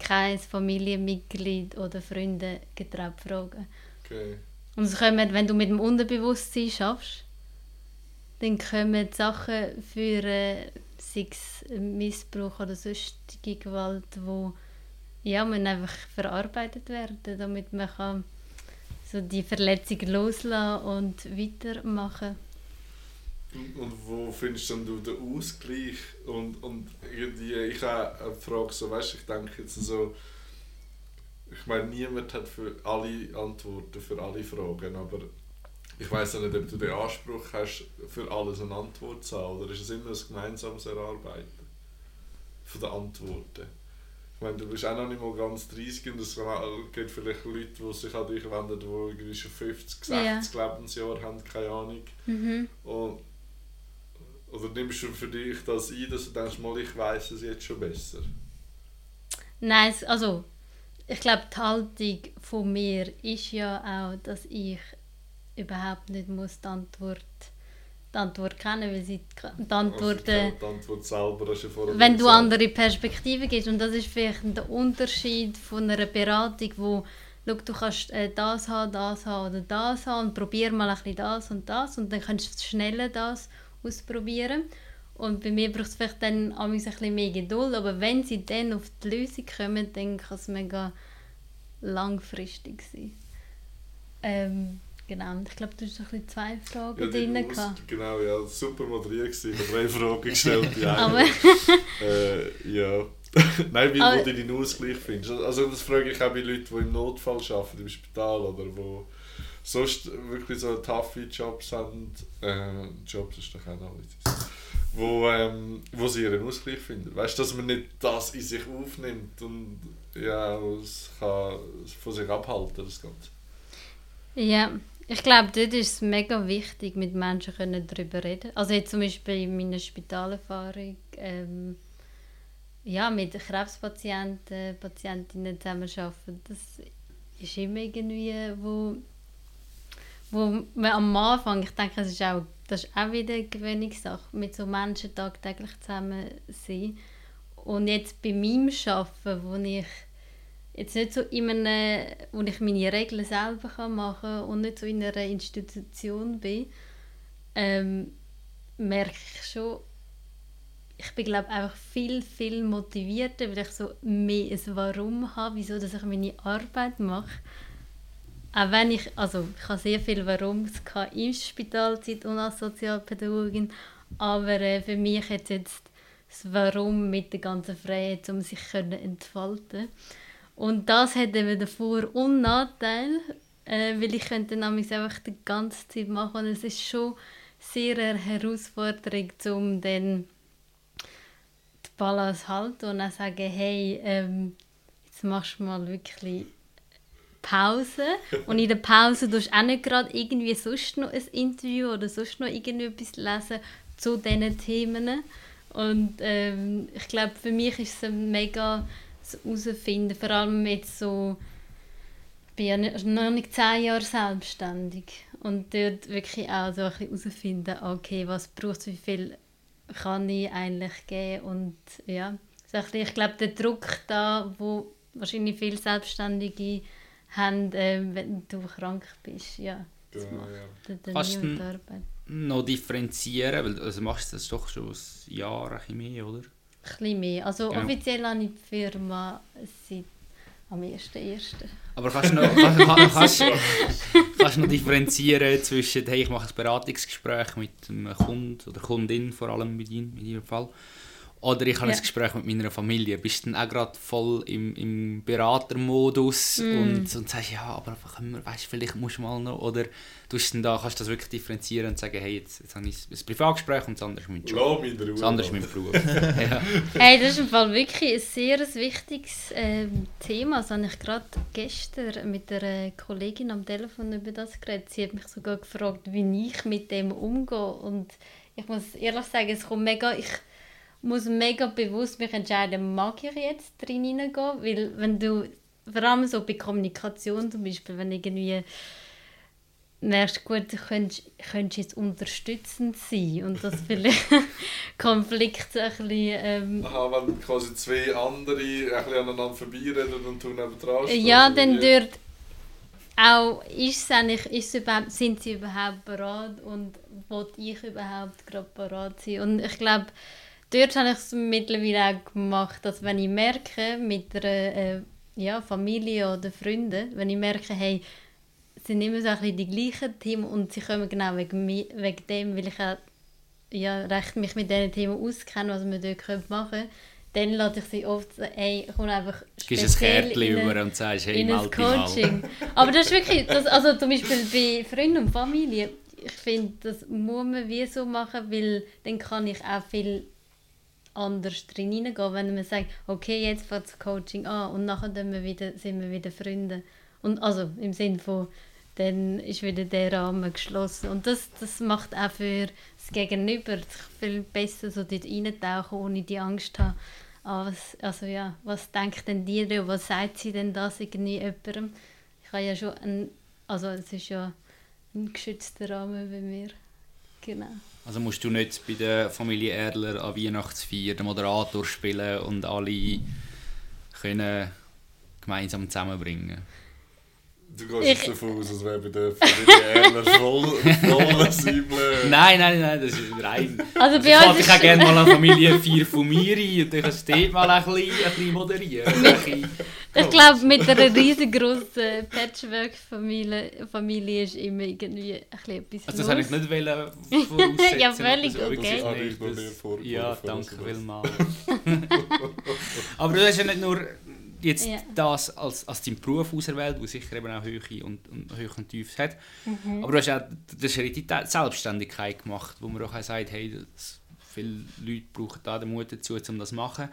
[SPEAKER 5] kein Familienmitglied oder Freunde getraut fragen.
[SPEAKER 2] Okay.
[SPEAKER 5] Und es kommen, wenn du mit dem Unterbewusstsein schaffst, dann kommen Sachen für äh, sei es Missbrauch oder sonstige Gewalt, wo ja, müssen einfach verarbeitet werden, damit man kann so die Verletzung loslassen und weitermachen.
[SPEAKER 2] Und, und wo findest denn du den Ausgleich? Und, und irgendwie, ich habe eine Frage, so, weißt, ich denke jetzt so, ich meine, niemand hat für alle Antworten, für alle Fragen, aber ich weiß nicht, ob du den Anspruch hast, für alles eine Antwort zu haben, oder ist es immer ein gemeinsames Erarbeiten von den Antworten? Ich meine, du bist auch noch nicht mal ganz 30 und es gibt vielleicht Leute, die sich an dich wenden, die irgendwie schon 50, 60
[SPEAKER 5] Ja.
[SPEAKER 2] Lebensjahre haben, keine Ahnung.
[SPEAKER 5] Mhm.
[SPEAKER 2] Und, oder nimmst du für dich das ein, dass du denkst, mal, ich weiß es jetzt schon besser?
[SPEAKER 5] Nein, also ich glaube, die Haltung von mir ist ja auch, dass ich überhaupt nicht muss die Antwort, die Antwort kennen, weil sie die Antworten...
[SPEAKER 2] Also, die Antwort selber hast du vorher
[SPEAKER 5] wenn du andere Perspektiven gibst. Und das ist vielleicht der Unterschied von einer Beratung, wo schau, du kannst äh, das haben, das haben oder das haben und probier mal ein bisschen das und das und dann kannst du schneller das ausprobieren und bei mir braucht es vielleicht dann ein bisschen mehr Geduld, aber wenn sie dann auf die Lösung kommen, dann kann es mega langfristig sein. Ähm, genau, ich glaube, du hast ein bisschen zwei Fragen
[SPEAKER 2] ja,
[SPEAKER 5] drin gehabt.
[SPEAKER 2] Genau, ja, super moderiert. Ich habe drei Fragen gestellt. Die eine,
[SPEAKER 5] Aber
[SPEAKER 2] äh, ja. Nein, wie
[SPEAKER 5] Aber-
[SPEAKER 2] du deinen Ausgleich findest. Also das frage ich auch bei Leuten, die im Notfall arbeiten, im Spital oder wo sonst wirklich so taffe Jobs haben. Äh, Jobs ist doch auch noch etwas. Wo, ähm, wo sie ihren Ausgleich finden. Weißt du, dass man nicht das in sich aufnimmt und ja, es kann von sich abhalten, das Ganze.
[SPEAKER 5] Ja, ich glaube, dort ist es mega wichtig, mit Menschen darüber reden. Also jetzt zum Beispiel in meiner Spitalerfahrung, ähm, ja, mit Krebspatienten, Patientinnen zusammenarbeiten, das ist immer irgendwie, wo, wo man am Anfang, ich denke, es ist auch, das ist auch wieder eine Gewöhnungssache, mit so Menschen tagtäglich zusammen sein. Und jetzt bei meinem Arbeiten, wo ich jetzt nicht so in einem, wo ich meine Regeln selber machen kann und nicht so in einer Institution bin, ähm, merke ich schon, ich bin glaube einfach viel, viel motivierter, weil ich so mehr ein Warum habe, wieso dass ich meine Arbeit mache. Auch wenn ich, also ich habe sehr viel Warums im Spitalzeit und als Sozialpädagogin, aber äh, für mich hat jetzt das Warum mit der ganzen Freiheit, um sich können entfalten. Und das hat eben den Vor- und Nachteil, äh, weil ich könnte nämlich einfach die ganze Zeit machen und es ist schon sehr eine Herausforderung, um dann die Balance halten und auch sagen, hey, ähm, jetzt machst du mal wirklich Pause. Und in der Pause tust du auch nicht gerade irgendwie sonst noch ein Interview oder sonst noch irgendetwas lesen zu diesen Themen. Und ähm, ich glaube, für mich ist es ein mega herausfinden, vor allem jetzt so ich bin ja nicht, noch nicht zehn Jahre selbstständig. Und dort wirklich auch so ein bisschen herausfinden, okay, was braucht es, wie viel kann ich eigentlich geben? Und ja, ich glaube, der Druck da, wo wahrscheinlich viele Selbstständige haben, äh, wenn du krank bist, ja, das
[SPEAKER 2] Genau,
[SPEAKER 5] macht
[SPEAKER 2] ja.
[SPEAKER 5] dann
[SPEAKER 3] Kannst du-. Noch differenzieren, weil also machst du das doch schon ein Jahr, ein bisschen mehr, oder?
[SPEAKER 5] Ein bisschen mehr. Also
[SPEAKER 3] Genau.
[SPEAKER 5] offiziell habe ich die Firma seit am 1.1.
[SPEAKER 3] Aber kannst du noch, kann- kann- kannst, kannst du noch differenzieren zwischen, hey, ich mache ein Beratungsgespräch mit einem Kunden oder Kundin, vor allem bei dir, in ihrem Fall, oder ich habe
[SPEAKER 5] Ja.
[SPEAKER 3] ein Gespräch mit meiner Familie. Bist du dann auch gerade voll im, im Beratermodus
[SPEAKER 5] Mm.
[SPEAKER 3] und, und sagst, ja, aber können wir, weißt, vielleicht musst du mal noch, oder tust du dann da, kannst du das wirklich differenzieren und sagen, hey, jetzt, jetzt habe ich ein Privatgespräch und das andere ist mein Job. Das andere ist mein Beruf. ja.
[SPEAKER 5] Hey, das ist im Fall wirklich ein sehr wichtiges ähm, Thema. Das habe ich gerade gestern mit einer Kollegin am Telefon über das geredet. Sie hat mich sogar gefragt, wie ich mit dem umgehe. Und ich muss ehrlich sagen, es kommt mega... Ich muss mega bewusst mich entscheiden, mag ich jetzt drin hineingehen? Weil wenn du, vor allem so bei Kommunikation zum Beispiel, wenn irgendwie merkst, gut, du könntest, könntest jetzt unterstützend sein und das vielleicht Konflikt ein bisschen... Ähm,
[SPEAKER 2] Aha, wenn quasi zwei andere ein bisschen aneinander vorbeireden und du neben dran stehst,
[SPEAKER 5] ja, dann dort auch, ist es eigentlich, ist es überhaupt, sind sie überhaupt bereit und will ich überhaupt gerade bereit sein? Und ich glaube, dort habe ich es mittlerweile auch gemacht, dass wenn ich merke, mit einer äh, ja, Familie oder Freunden, wenn ich merke, hey, es sind immer so ein bisschen die gleichen Themen und sie kommen genau wegen, wegen dem, weil ich auch ja, recht mich mit diesen Themen auskenne, was wir dort machen können, dann lade ich sie oft so, hey, komm einfach
[SPEAKER 3] gibst ein
[SPEAKER 5] speziell
[SPEAKER 3] Kärtchen
[SPEAKER 5] in eine-
[SPEAKER 3] über und sagst, hey,
[SPEAKER 5] in ein. Coaching. Aber das ist wirklich, das, also zum Beispiel bei Freunden und Familie, ich finde, das muss man wie so machen, weil dann kann ich auch viel anders hineingehen, wenn man sagt, okay, jetzt fängt das Coaching an und nachher wir wieder, sind wir wieder Freunde. Und also im Sinne von, dann ist wieder der Rahmen geschlossen. Und das, das macht auch für das Gegenüber viel besser so dort reintauchen, ohne die Angst zu haben, ah, was, also ja, was denkt denn die da, was sagt sie denn das irgendwie jemandem? Ich habe ja schon ein, also es ist ja ein geschützter Rahmen bei mir. Genau.
[SPEAKER 3] Also musst du nicht bei der Familie Erdler an Weihnachtsfeier den Moderator spielen und alle können gemeinsam zusammenbringen.
[SPEAKER 2] Du gehst
[SPEAKER 5] Ich-
[SPEAKER 2] jetzt davon aus, als wäre bei Familie Erler voll, voll.
[SPEAKER 3] Nein, nein, nein, das ist rein.
[SPEAKER 5] Also
[SPEAKER 3] Ich
[SPEAKER 5] bei uns
[SPEAKER 3] dich auch gerne mal an Familienfeier von mir ein und dann kannst du dort mal ein bisschen, ein bisschen moderieren. Ein
[SPEAKER 5] ich glaube, mit einer riesengroßen Patchwork-Familie Familie ist immer irgendwie ein bisschen etwas
[SPEAKER 3] Also das habe ich nicht wollen voraussetzen.
[SPEAKER 5] Ja, völlig
[SPEAKER 3] Das
[SPEAKER 5] okay.
[SPEAKER 2] Das habe ich noch nie vorgekommen,
[SPEAKER 3] Ja, danke vielmals. Aber du hast ja nicht nur jetzt
[SPEAKER 5] Ja.
[SPEAKER 3] das als, als deinen Beruf auserwählt, der sicher eben auch Höhe und, und Höhe und Tiefs hat.
[SPEAKER 5] Mhm.
[SPEAKER 3] Aber du hast auch den Schritt in die Selbstständigkeit gemacht, wo man auch sagt, hey, das, viele Leute brauchen da den Mut dazu, um das zu machen.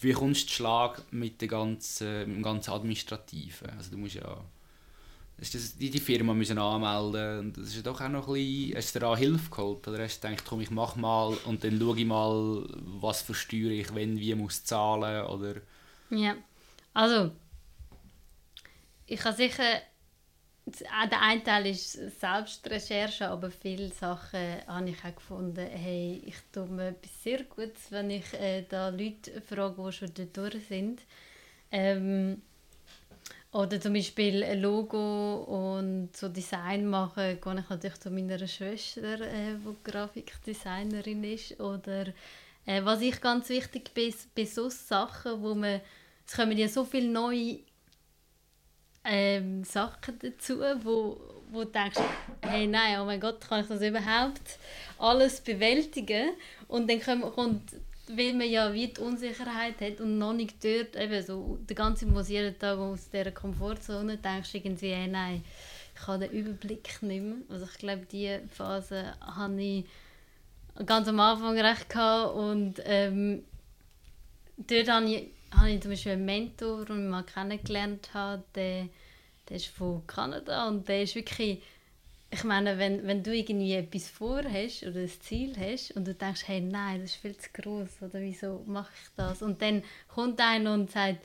[SPEAKER 3] Wie kommst du zu Schlag mit, der ganzen, mit dem ganzen Administrativen? Also du musst ja hast das- die, die Firma müssen anmelden und das ist ja doch auch noch ein bisschen, hast du dir da Hilfe geholt oder hast du gedacht, komm, ich mach mal und dann schaue ich mal, was für Steuern ich wenn, wie muss zahlen oder...
[SPEAKER 5] Ja, also ich habe sicher, der eine Teil ist Selbstrecherche, aber viele Sachen habe ich auch gefunden, hey, ich tue mir etwas sehr Gutes, wenn ich äh, da Leute frage, die schon dort durch sind. Ähm, Oder zum Beispiel ein Logo und so Design machen, gehe ich natürlich zu meiner Schwester, äh, die Grafikdesignerin ist. Oder äh, was ich ganz wichtig bin, bei so Sachen, wo man, es kommen ja so viele neue ähm, Sachen dazu, wo, wo du denkst, hey nein, oh mein Gott, kann ich das überhaupt alles bewältigen? Und dann kommt, weil man ja wie die Unsicherheit hat und noch nicht dort, eben so, der ganze muss jeden Tag aus dieser Komfortzone denkst irgendwie, hey, nein, ich habe den Überblick nicht mehr. Also ich glaube, diese Phase hatte ich ganz am Anfang recht gehabt und ähm, dort habe ich, habe ich zum Beispiel einen Mentor, den ich mal kennengelernt habe, der, der ist von Kanada und der ist wirklich ich meine, wenn, wenn du irgendwie etwas vorhast oder ein Ziel hast und du denkst, hey, nein, das ist viel zu groß oder wieso mache ich das? Und dann kommt einer und sagt,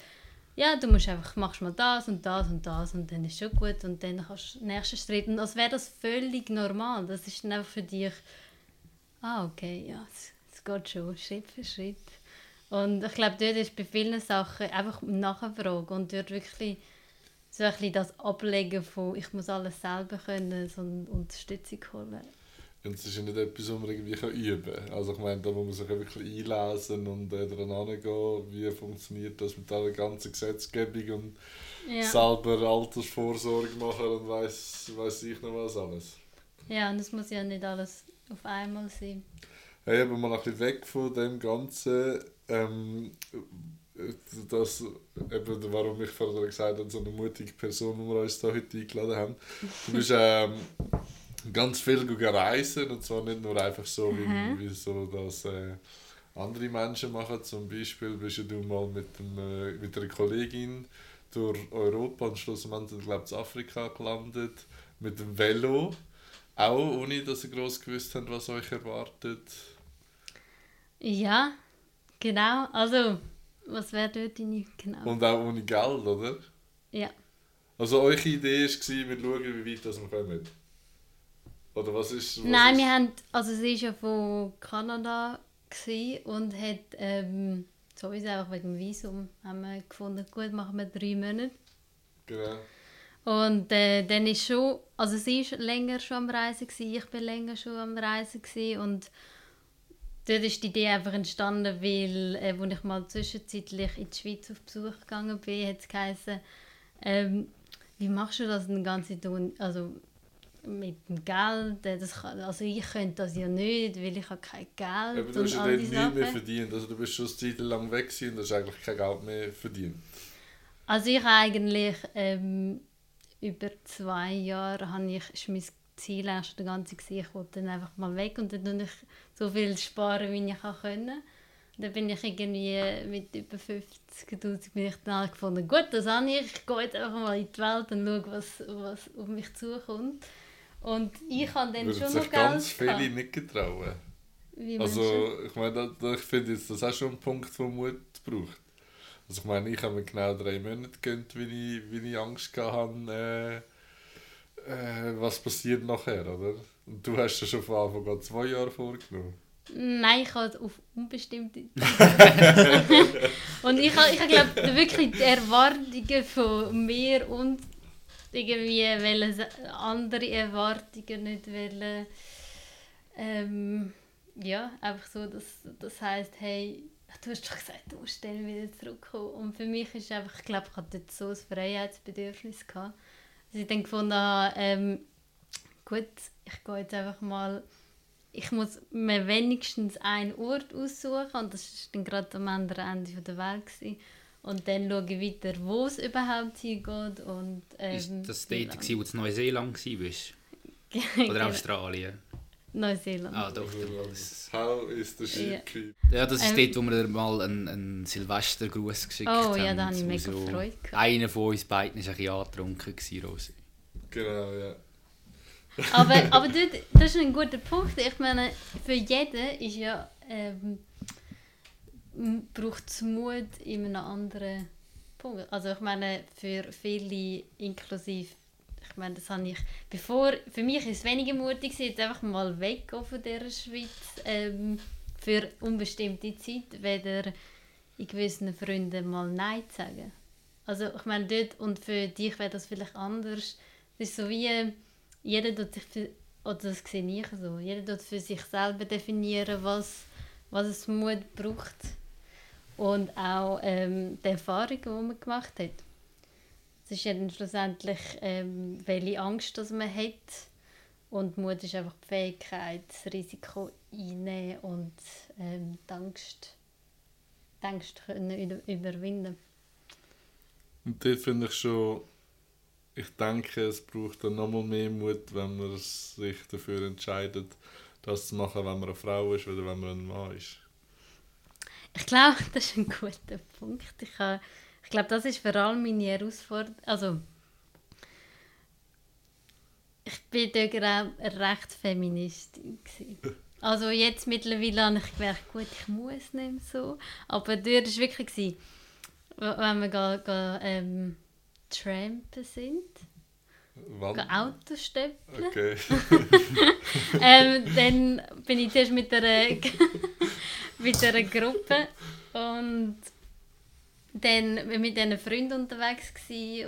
[SPEAKER 5] ja, du musst einfach, machst mal das und das und das und dann ist schon gut und dann kannst du den nächsten Schritt. Und als wäre das völlig normal. Das ist dann einfach für dich, ah, okay, ja, es, geht schon Schritt für Schritt. Und ich glaube, dort ist bei vielen Sachen einfach nachfragen und dort wirklich so ein bisschen das Ablegen von ich muss alles selber können, sondern Unterstützung holen.
[SPEAKER 2] Und es ist ja nicht etwas, was man irgendwie üben kann. Also ich meine, da muss man sich wirklich einlesen und äh, daran gehen, wie funktioniert das mit der ganzen Gesetzgebung und ja. selber Altersvorsorge machen und weiß weiß ich noch was alles.
[SPEAKER 5] Ja, und es muss ja nicht alles auf einmal sein.
[SPEAKER 2] Hey, aber mal ein bisschen weg von dem Ganzen. Ähm, das, eben, warum ich vorher gesagt habe, so eine mutige Person, die wir uns da heute eingeladen haben. Du bist ähm, ganz viel reisen und zwar nicht nur einfach so, wie, mhm. wie so das äh, andere Menschen machen. Zum Beispiel bist du mal mit, dem, äh, mit einer Kollegin durch Europa und schlussendlich, glaube ich, in Afrika gelandet mit dem Velo. Auch ohne, dass ihr groß gewusst habt, was euch erwartet.
[SPEAKER 5] Ja, genau. Also was wäre dort deine genau?
[SPEAKER 2] Und auch ohne Geld, oder?
[SPEAKER 5] Ja.
[SPEAKER 2] Also eure Idee war, wir schauen, wie weit wir kommen? Oder was ist... Was
[SPEAKER 5] Nein,
[SPEAKER 2] ist?
[SPEAKER 5] wir haben... Also sie war ja von Kanada und hat ähm, sowieso einfach wegen dem Visum haben wir gefunden, gut, machen wir drei Monate.
[SPEAKER 2] Genau.
[SPEAKER 5] Und äh, dann ist schon... Also sie war länger schon am Reisen, gewesen, ich war länger schon am Reisen gewesen, und dort ist die Idee einfach entstanden, weil, äh, als ich mal zwischenzeitlich in die Schweiz auf Besuch gegangen bin, hat es geheißen, ähm, wie machst du das denn ganze tun? Also mit dem Geld, äh, das kann, also ich könnte das ja nicht, weil ich habe kein Geld
[SPEAKER 2] Aber du hast ja nicht mehr verdient, also du bist schon eine Zeit lang weg und hast eigentlich kein Geld mehr verdient.
[SPEAKER 5] Also ich eigentlich ähm, über zwei Jahre habe ich, ist mein Ziel schon die ganze Zeit, ich wollte dann einfach mal weg und dann ich so viel sparen, wie ich kann können. Dann bin ich irgendwie mit über 50'000 bin ich dann gefunden, gut, das habe ich, ich gehe jetzt einfach mal in die Welt und schaue, was, was auf mich zukommt. Und ich habe dann Würde schon noch Geld
[SPEAKER 2] ganz viele nicht getrauen. Wie also, ich meine, ich finde jetzt, das ist schon ein Punkt, der Mut braucht. Also ich meine, ich habe mir genau drei Monate gegönnt, wie ich, wie ich Angst hatte, äh, was passiert nachher, oder? Und du hast ja schon von Anfang an zwei Jahre vorgenommen.
[SPEAKER 5] Nein, ich habe auf unbestimmte Und ich habe, ich glaube wirklich die Erwartungen von mir und irgendwie wollen andere Erwartungen nicht wollen. Ähm, ja, einfach so, dass das heißt, hey, du hast doch gesagt, du musst dann wieder zurückkommen. Und für mich ist einfach, ich glaube, ich hatte dort so ein Freiheitsbedürfnis gehabt, dass ich dann gefunden habe, ähm, gut, ich gehe jetzt einfach mal, ich muss mir wenigstens einen Ort aussuchen und das war dann gerade am anderen Ende der Welt. Gewesen. Und dann schaue ich weiter, wo es überhaupt hingeht. Und, ähm,
[SPEAKER 3] ist das dort, gewesen, wo du in Neuseeland warst? Oder. Australien?
[SPEAKER 5] Neuseeland.
[SPEAKER 3] Ah, doch.
[SPEAKER 2] How is the ship
[SPEAKER 3] ja. ja, das ist ähm, dort, wo wir mal einen, einen Silvestergruß geschickt
[SPEAKER 5] oh,
[SPEAKER 3] haben.
[SPEAKER 5] Oh ja, da habe ich mega so, Freude
[SPEAKER 3] gehabt. Einer von uns beiden war ein bisschen angetrunken, Rosi.
[SPEAKER 2] Genau, ja
[SPEAKER 5] aber, aber dort, das ist ein guter Punkt. Ich meine, für jeden ist ja, ähm, braucht es Mut in einem anderen Punkt. Also ich meine, für viele inklusive ich meine, das habe ich, bevor, für mich ist es weniger mutig jetzt einfach mal weg von dieser Schweiz ähm, für unbestimmte Zeit, weder in gewissen Freunden mal Nein zu sagen. Also ich meine, dort und für dich wäre das vielleicht anders. Es ist so wie, jeder tut sich für, oder das sehe ich so, jeder tut für sich selber definieren, was, was es Mut braucht. Und auch ähm, die Erfahrungen, die man gemacht hat. Es ist ja dann schlussendlich, ähm, welche Angst dass man hat. Und Mut ist einfach die Fähigkeit, das Risiko einnehmen und ähm, die Angst, die Angst können über- überwinden.
[SPEAKER 2] Und dort finde ich schon, ich denke, es braucht dann nochmal mehr Mut, wenn man sich dafür entscheidet, das zu machen, wenn man eine Frau ist oder wenn man ein Mann ist.
[SPEAKER 5] Ich glaube, das ist ein guter Punkt. Ich, ha- ich glaube, das ist vor allem meine Herausforderung. Also, ich bin dort auch recht Feministin. gewesen. Also jetzt mittlerweile habe ich gemerkt, gut, ich muss nicht so. Aber dort war wirklich, gewesen, wenn wir ga, ga, ähm, trampen sind,
[SPEAKER 2] Wann?
[SPEAKER 5] Auto stöpseln.
[SPEAKER 2] Okay.
[SPEAKER 5] ähm, dann bin ich zuerst mit einer, mit einer Gruppe und dann mit diesen Freunden unterwegs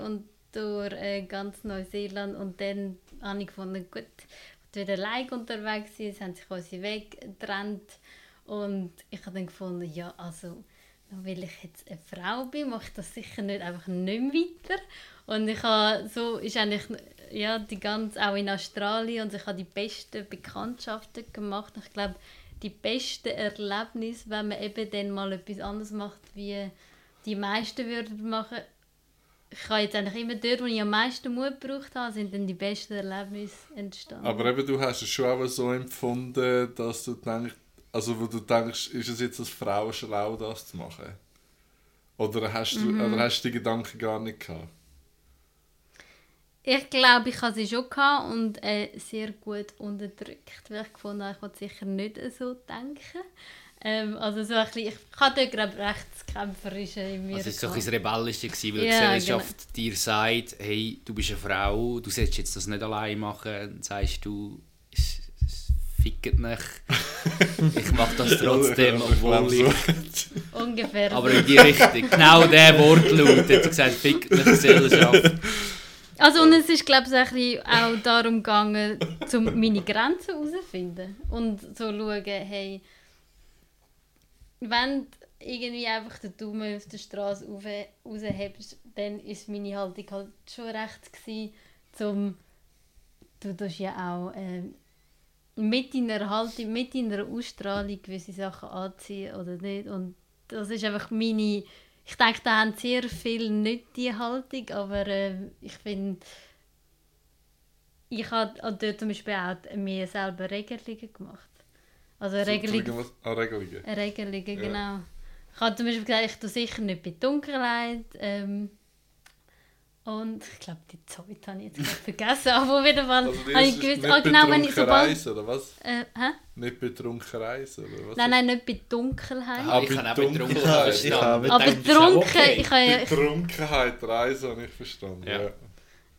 [SPEAKER 5] und durch äh, ganz Neuseeland und dann habe ich gefunden, gut, ich wieder allein unterwegs sein, es haben sich unsere Wege getrennt und ich habe dann gefunden, ja, also weil ich jetzt eine Frau bin, mache ich das sicher nicht einfach nicht mehr weiter. Und ich habe, so ist eigentlich, ja, die ganze, auch in Australien, und ich habe die besten Bekanntschaften gemacht. Ich glaube, die besten Erlebnisse, wenn man eben dann mal etwas anderes macht, wie die meisten würden machen. Ich habe jetzt eigentlich immer dort, wo ich am meisten Mut gebraucht habe, sind dann die besten Erlebnisse entstanden.
[SPEAKER 2] Aber eben, du hast es schon auch so empfunden, dass du denkst, also wo du denkst, ist es jetzt als Frau schlau, das zu machen? Oder hast du,
[SPEAKER 5] Mhm.
[SPEAKER 2] oder hast du die Gedanken gar nicht gehabt?
[SPEAKER 5] Ich glaube, ich hatte sie schon gehabt und äh, sehr gut unterdrückt, weil ich gefunden habe, ich wollte sicher nicht so denken. Ähm, also so ein bisschen, ich hatte dort glaube ich, recht das Kämpferische in mir.
[SPEAKER 3] Also es war so ein Rebellische, gewesen, weil
[SPEAKER 5] Ja,
[SPEAKER 3] die Gesellschaft dir sagt, hey, du bist eine Frau, du solltest jetzt das nicht allein machen. Dann sagst du, es, es fickt nicht. ich mache das trotzdem, obwohl ich...
[SPEAKER 5] Ungefähr.
[SPEAKER 3] Aber in die Richtung. Genau der Wortlaut hat sie gesagt, fickt nicht Gesellschaft.
[SPEAKER 5] Also und es ist glaube ich auch darum gegangen, um meine Grenzen herauszufinden und so schauen, hey, wenn du irgendwie einfach den Daumen auf der Straße raushebst, dann ist meine Haltung halt schon recht gewesen, zum du tust ja auch ähm, mit deiner Haltung, mit deiner Ausstrahlung gewisse Sachen anziehen oder nicht und das ist einfach meine ich denke, da haben sehr viele nicht die Haltung, aber ähm, ich finde, ich habe dort zum Beispiel auch mir selber Regelungen gemacht. Also Regelungen,
[SPEAKER 2] Regelungen.
[SPEAKER 5] Regelungen
[SPEAKER 2] Ja.
[SPEAKER 5] genau. Ich habe zum Beispiel gesagt, ich tue sicher nicht bei Dunkelheit. Ähm, und ich glaube, die zweite habe ich jetzt gerade vergessen. Aber auf jeden Fall
[SPEAKER 2] Also
[SPEAKER 5] habe ich gewusst,
[SPEAKER 2] nicht
[SPEAKER 5] ah, genau, wenn ich
[SPEAKER 2] betrunken
[SPEAKER 5] sobald...
[SPEAKER 2] reisen, oder was?
[SPEAKER 5] Äh, hä?
[SPEAKER 2] Nicht betrunken reisen, oder was?
[SPEAKER 5] Nein, nein, nicht bei Dunkelheit.
[SPEAKER 3] Ah, ich
[SPEAKER 2] bei
[SPEAKER 3] kann auch
[SPEAKER 2] Dunkelheit.
[SPEAKER 3] betrunken
[SPEAKER 1] Ich habe-
[SPEAKER 3] verstanden.
[SPEAKER 1] ich habe-
[SPEAKER 5] Aber betrunken, ich habe ja...
[SPEAKER 2] Betrunkenheit reisen, habe ich verstanden.
[SPEAKER 3] Ja.
[SPEAKER 2] Ja.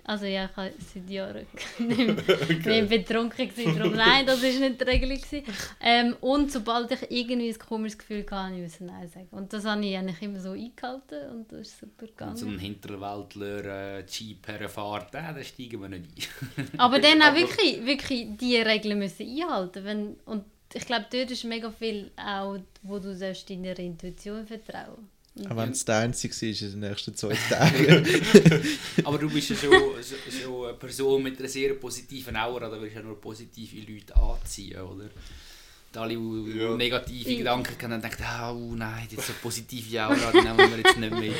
[SPEAKER 5] Also ja, ich habe seit Jahren nicht mehr nicht betrunken gewesen, darum nein, das war nicht die gewesen. Ähm, und sobald ich irgendwie ein komisches Gefühl hatte, musste ich Nein sagen. Und das habe ich eigentlich immer so eingehalten und das ist super
[SPEAKER 3] Und so
[SPEAKER 5] gegangen.
[SPEAKER 3] ein Hinterwäldler äh, Jeep herfahrt, äh, da steigen wir nicht ein.
[SPEAKER 5] Aber dann auch wirklich, wirklich die Regeln müssen einhalten. Wenn, und ich glaube, dort ist mega viel auch, wo du sollst deiner Intuition vertrauen
[SPEAKER 1] Auch wenn es der einzige war in den nächsten zwei Tagen.
[SPEAKER 3] Aber du bist ja schon, so eine Person mit einer sehr positiven Aura, da willst du ja nur positive Leute anziehen, oder? Alle, die
[SPEAKER 2] Ja.
[SPEAKER 3] negative Gedanken haben, dann denken, ah, oh nein, jetzt so positive Aura, die nehmen wir jetzt nicht mit.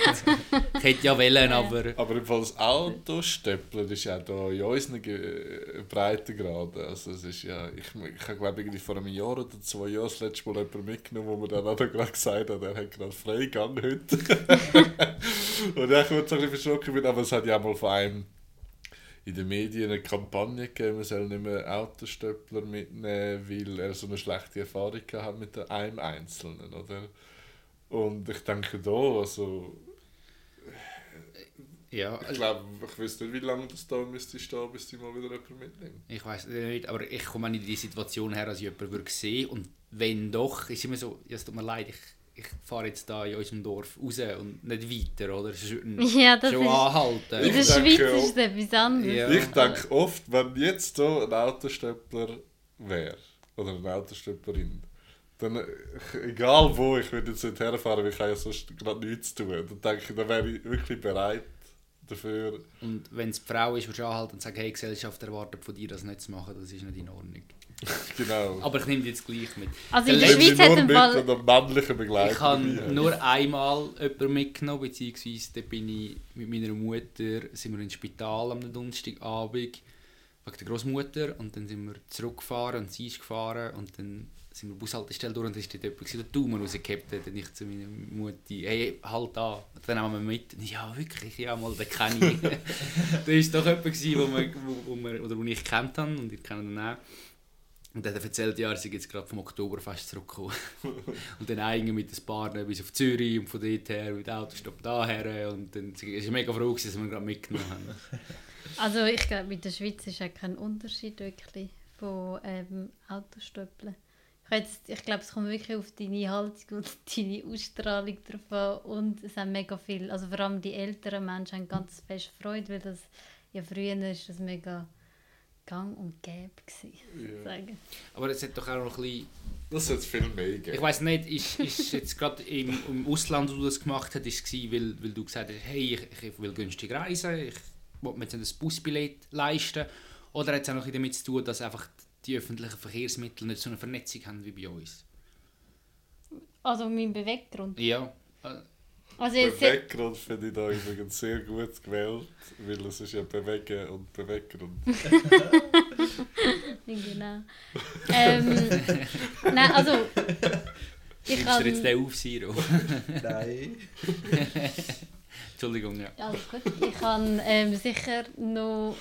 [SPEAKER 3] Ich hätte ja wollen, aber...
[SPEAKER 2] Aber im Fall das Autostöppeln ist ja da in unseren Ge- Breitengraden. Also es ist ja, ich, ich habe glaube irgendwie vor einem Jahr oder zwei Jahren das letzte Mal jemanden mitgenommen, wo mir dann auch gerade gesagt hat, er hat gerade Freigang heute. Und ich war so ein bisschen verschrocken, bin, aber es hat ja auch mal von einem in den Medien eine Kampagne gegeben, man soll nicht mehr Autostöppler mitnehmen, weil er so eine schlechte Erfahrung hat mit einem Einzelnen, oder? Und ich denke da, also
[SPEAKER 3] Ja,
[SPEAKER 2] ich glaube, ich weiß nicht, wie lange das da müsste stehen, bis die mal wieder jemand mitnimmt.
[SPEAKER 3] Ich weiß nicht, aber ich komme nicht in die Situation her, dass ich jemanden würde sehen und wenn doch, ist immer so, ja, es tut mir leid, ich, ich fahre jetzt da in unserem Dorf raus und nicht weiter, oder? Schon,
[SPEAKER 5] Ja, das
[SPEAKER 3] schon
[SPEAKER 5] ist-
[SPEAKER 3] anhalten.
[SPEAKER 5] In der Schweiz
[SPEAKER 2] auch-
[SPEAKER 5] ist es etwas anderes.
[SPEAKER 3] Ja.
[SPEAKER 2] Ich denke oft, wenn jetzt so ein Autostöppler wäre, oder eine Autostöpplerin, dann, egal wo, ich würde jetzt nicht herfahren, weil ich habe ja sonst gerade nichts zu tun. Dann denke ich, dann wäre ich wirklich bereit dafür.
[SPEAKER 3] Und wenn es die Frau ist, die anhalten und sagt, hey, die Gesellschaft erwartet von dir, das nicht zu machen, das ist nicht in Ordnung.
[SPEAKER 2] Genau.
[SPEAKER 3] Aber ich nehme die jetzt gleich mit.
[SPEAKER 5] Also in
[SPEAKER 3] Der
[SPEAKER 5] der Schweiz hat
[SPEAKER 2] mit
[SPEAKER 5] Fall...
[SPEAKER 2] einer männlichen Begleitung
[SPEAKER 3] Ich habe nur einmal jemanden mitgenommen, beziehungsweise da bin ich mit meiner Mutter, sind wir ins Spital am Donnerstagabend wegen der Großmutter und dann sind wir zurückgefahren und sie ist gefahren und dann sind wir Bushaltestelle durch und dann ist dort jemand der Daumen rausgehabt hat und ich zu meiner Mutter, hey, halt da, und dann nehmen wir mit. Und ja, wirklich, ja, mal, den kenne ich. da war doch jemand, gewesen, wo, wir, wo, wo, wir, oder wo ich kennt habe und ich kenne ihn auch. Und dann hat er erzählt, ja, er sei jetzt gerade vom Oktoberfest zurückgekommen. und dann eigentlich mit ein paar bis auf Zürich und von dort her mit dem Autostopp daher. Und dann war er mega froh, gewesen, dass wir ihn gerade mitgenommen haben.
[SPEAKER 5] Also ich glaube, in der Schweiz ist ja kein Unterschied wirklich von ähm, Autostöppeln. Ich, jetzt- ich glaube, es kommt wirklich auf deine Haltung und deine Ausstrahlung drauf an. Und es haben mega viel, also vor allem die älteren Menschen haben ganz fest Freude, weil das ja früher ist das mega gang und gäbe gewesen, sagen.
[SPEAKER 3] Aber es hat doch auch noch ein bisschen
[SPEAKER 2] Das hat es viel mehr gegeben.
[SPEAKER 3] Ich weiß nicht, ist, ist jetzt gerade im, im Ausland, wo du das gemacht hast, ist es gewesen, weil, weil du gesagt hast, hey, ich, ich will günstig reisen, ich will mir jetzt ein Busbillett leisten. Oder hat es auch noch ein bisschen damit zu tun, dass einfach die öffentlichen Verkehrsmittel nicht so eine Vernetzung haben wie bei uns?
[SPEAKER 5] Also mein Beweggrund.
[SPEAKER 3] Ja. äh,
[SPEAKER 5] Also
[SPEAKER 2] Beweggrund finde ich da übrigens sehr gut gewählt, weil es ist ja Bewegen und Beweggrund.
[SPEAKER 5] genau. ähm, nein, also ich
[SPEAKER 3] du jetzt
[SPEAKER 5] kann...
[SPEAKER 3] den auf, Siro?
[SPEAKER 1] Nein.
[SPEAKER 3] Entschuldigung, ja.
[SPEAKER 5] Alles gut. Ich kann ähm, sicher noch.